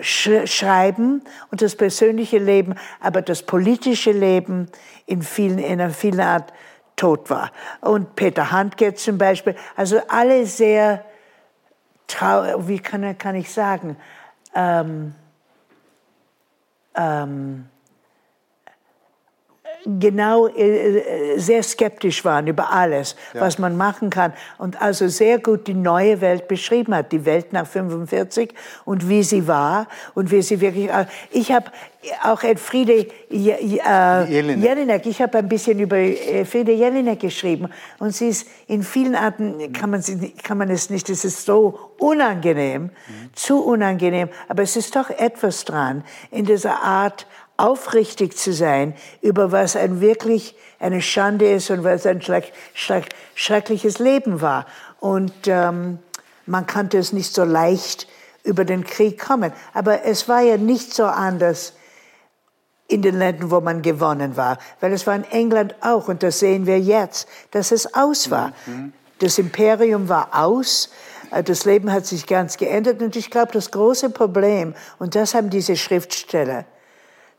sch schreiben und das persönliche Leben, aber das politische Leben in vielen, in einer vielen Art tot war. Und Peter Handke zum Beispiel, also alle sehr traurig, wie kann, kann ich sagen, ähm, ähm, genau äh, äh, sehr skeptisch waren über alles, ja. was man machen kann und also sehr gut die neue Welt beschrieben hat, die Welt nach 45 und wie sie war und wie sie wirklich. Äh, ich habe auch Friede Jelinek, ich habe ein bisschen über Friede Jelinek geschrieben und sie ist in vielen Arten kann man, sie, kann man es nicht, es ist so unangenehm, mhm. zu unangenehm, aber es ist doch etwas dran in dieser Art aufrichtig zu sein über was ein wirklich eine Schande ist und was ein schreck, schreck, schreckliches Leben war. Und ähm, man konnte es nicht so leicht über den Krieg kommen. Aber es war ja nicht so anders in den Ländern, wo man gewonnen war. Weil es war in England auch, und das sehen wir jetzt, dass es aus war. Mhm. Das Imperium war aus, äh, das Leben hat sich ganz geändert. Und ich glaube, das große Problem, und das haben diese Schriftsteller,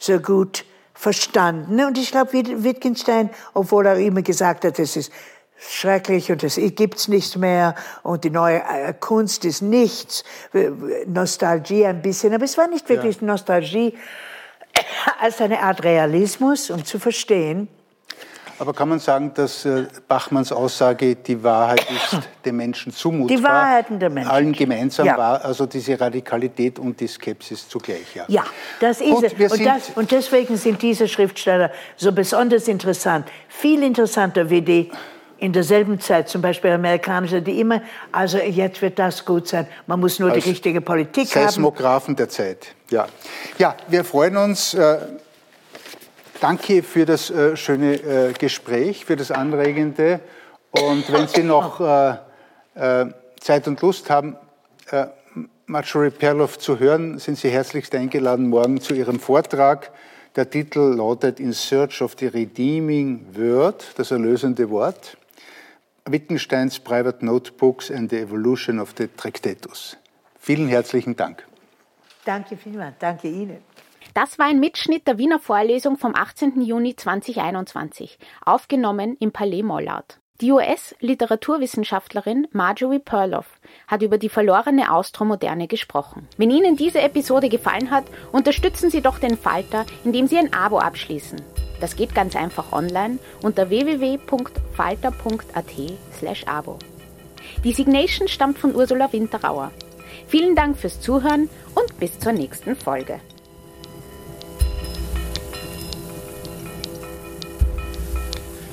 so gut verstanden. Und ich glaube, Wittgenstein, obwohl er immer gesagt hat, es ist schrecklich und es gibt's nicht mehr und die neue äh, Kunst ist nichts, Nostalgie ein bisschen, aber es war nicht wirklich ja. Nostalgie *coughs* als eine Art Realismus, um zu verstehen, aber kann man sagen, dass äh, Bachmanns Aussage, die Wahrheit ist *coughs* dem Menschen zumutbar, die Wahrheiten der Menschen. allen gemeinsam ja. war, also diese Radikalität und die Skepsis zugleich? Ja, ja das ist Gut, es. Und, das, und, deswegen sind diese Schriftsteller so besonders interessant. Viel interessanter wie die in derselben Zeit, zum Beispiel Amerikaner, die immer, also jetzt wird das gut sein, man muss nur Als die richtige Politik Seismographen haben. Seismographen der Zeit, ja. Ja, wir freuen uns. Äh, danke für das äh, schöne äh, Gespräch, für das Anregende. Und wenn Sie noch äh, Zeit und Lust haben, Marjorie Perloff zu hören, sind Sie herzlichst eingeladen morgen zu Ihrem Vortrag. Der Titel lautet In Search of the Redeeming Word, das erlösende Wort. Wittgensteins Private Notebooks and the Evolution of the Tractatus. Vielen herzlichen Dank. Danke vielmals, danke Ihnen. Das war ein Mitschnitt der Wiener Vorlesung vom 18. Juni 2021, aufgenommen im Palais Mollart. Die US-Literaturwissenschaftlerin Marjorie Perloff hat über die verlorene Austromoderne gesprochen. Wenn Ihnen diese Episode gefallen hat, unterstützen Sie doch den Falter, indem Sie ein Abo abschließen. Das geht ganz einfach online unter www.falter.at/abo. Die Signation stammt von Ursula Winterauer. Vielen Dank fürs Zuhören und bis zur nächsten Folge.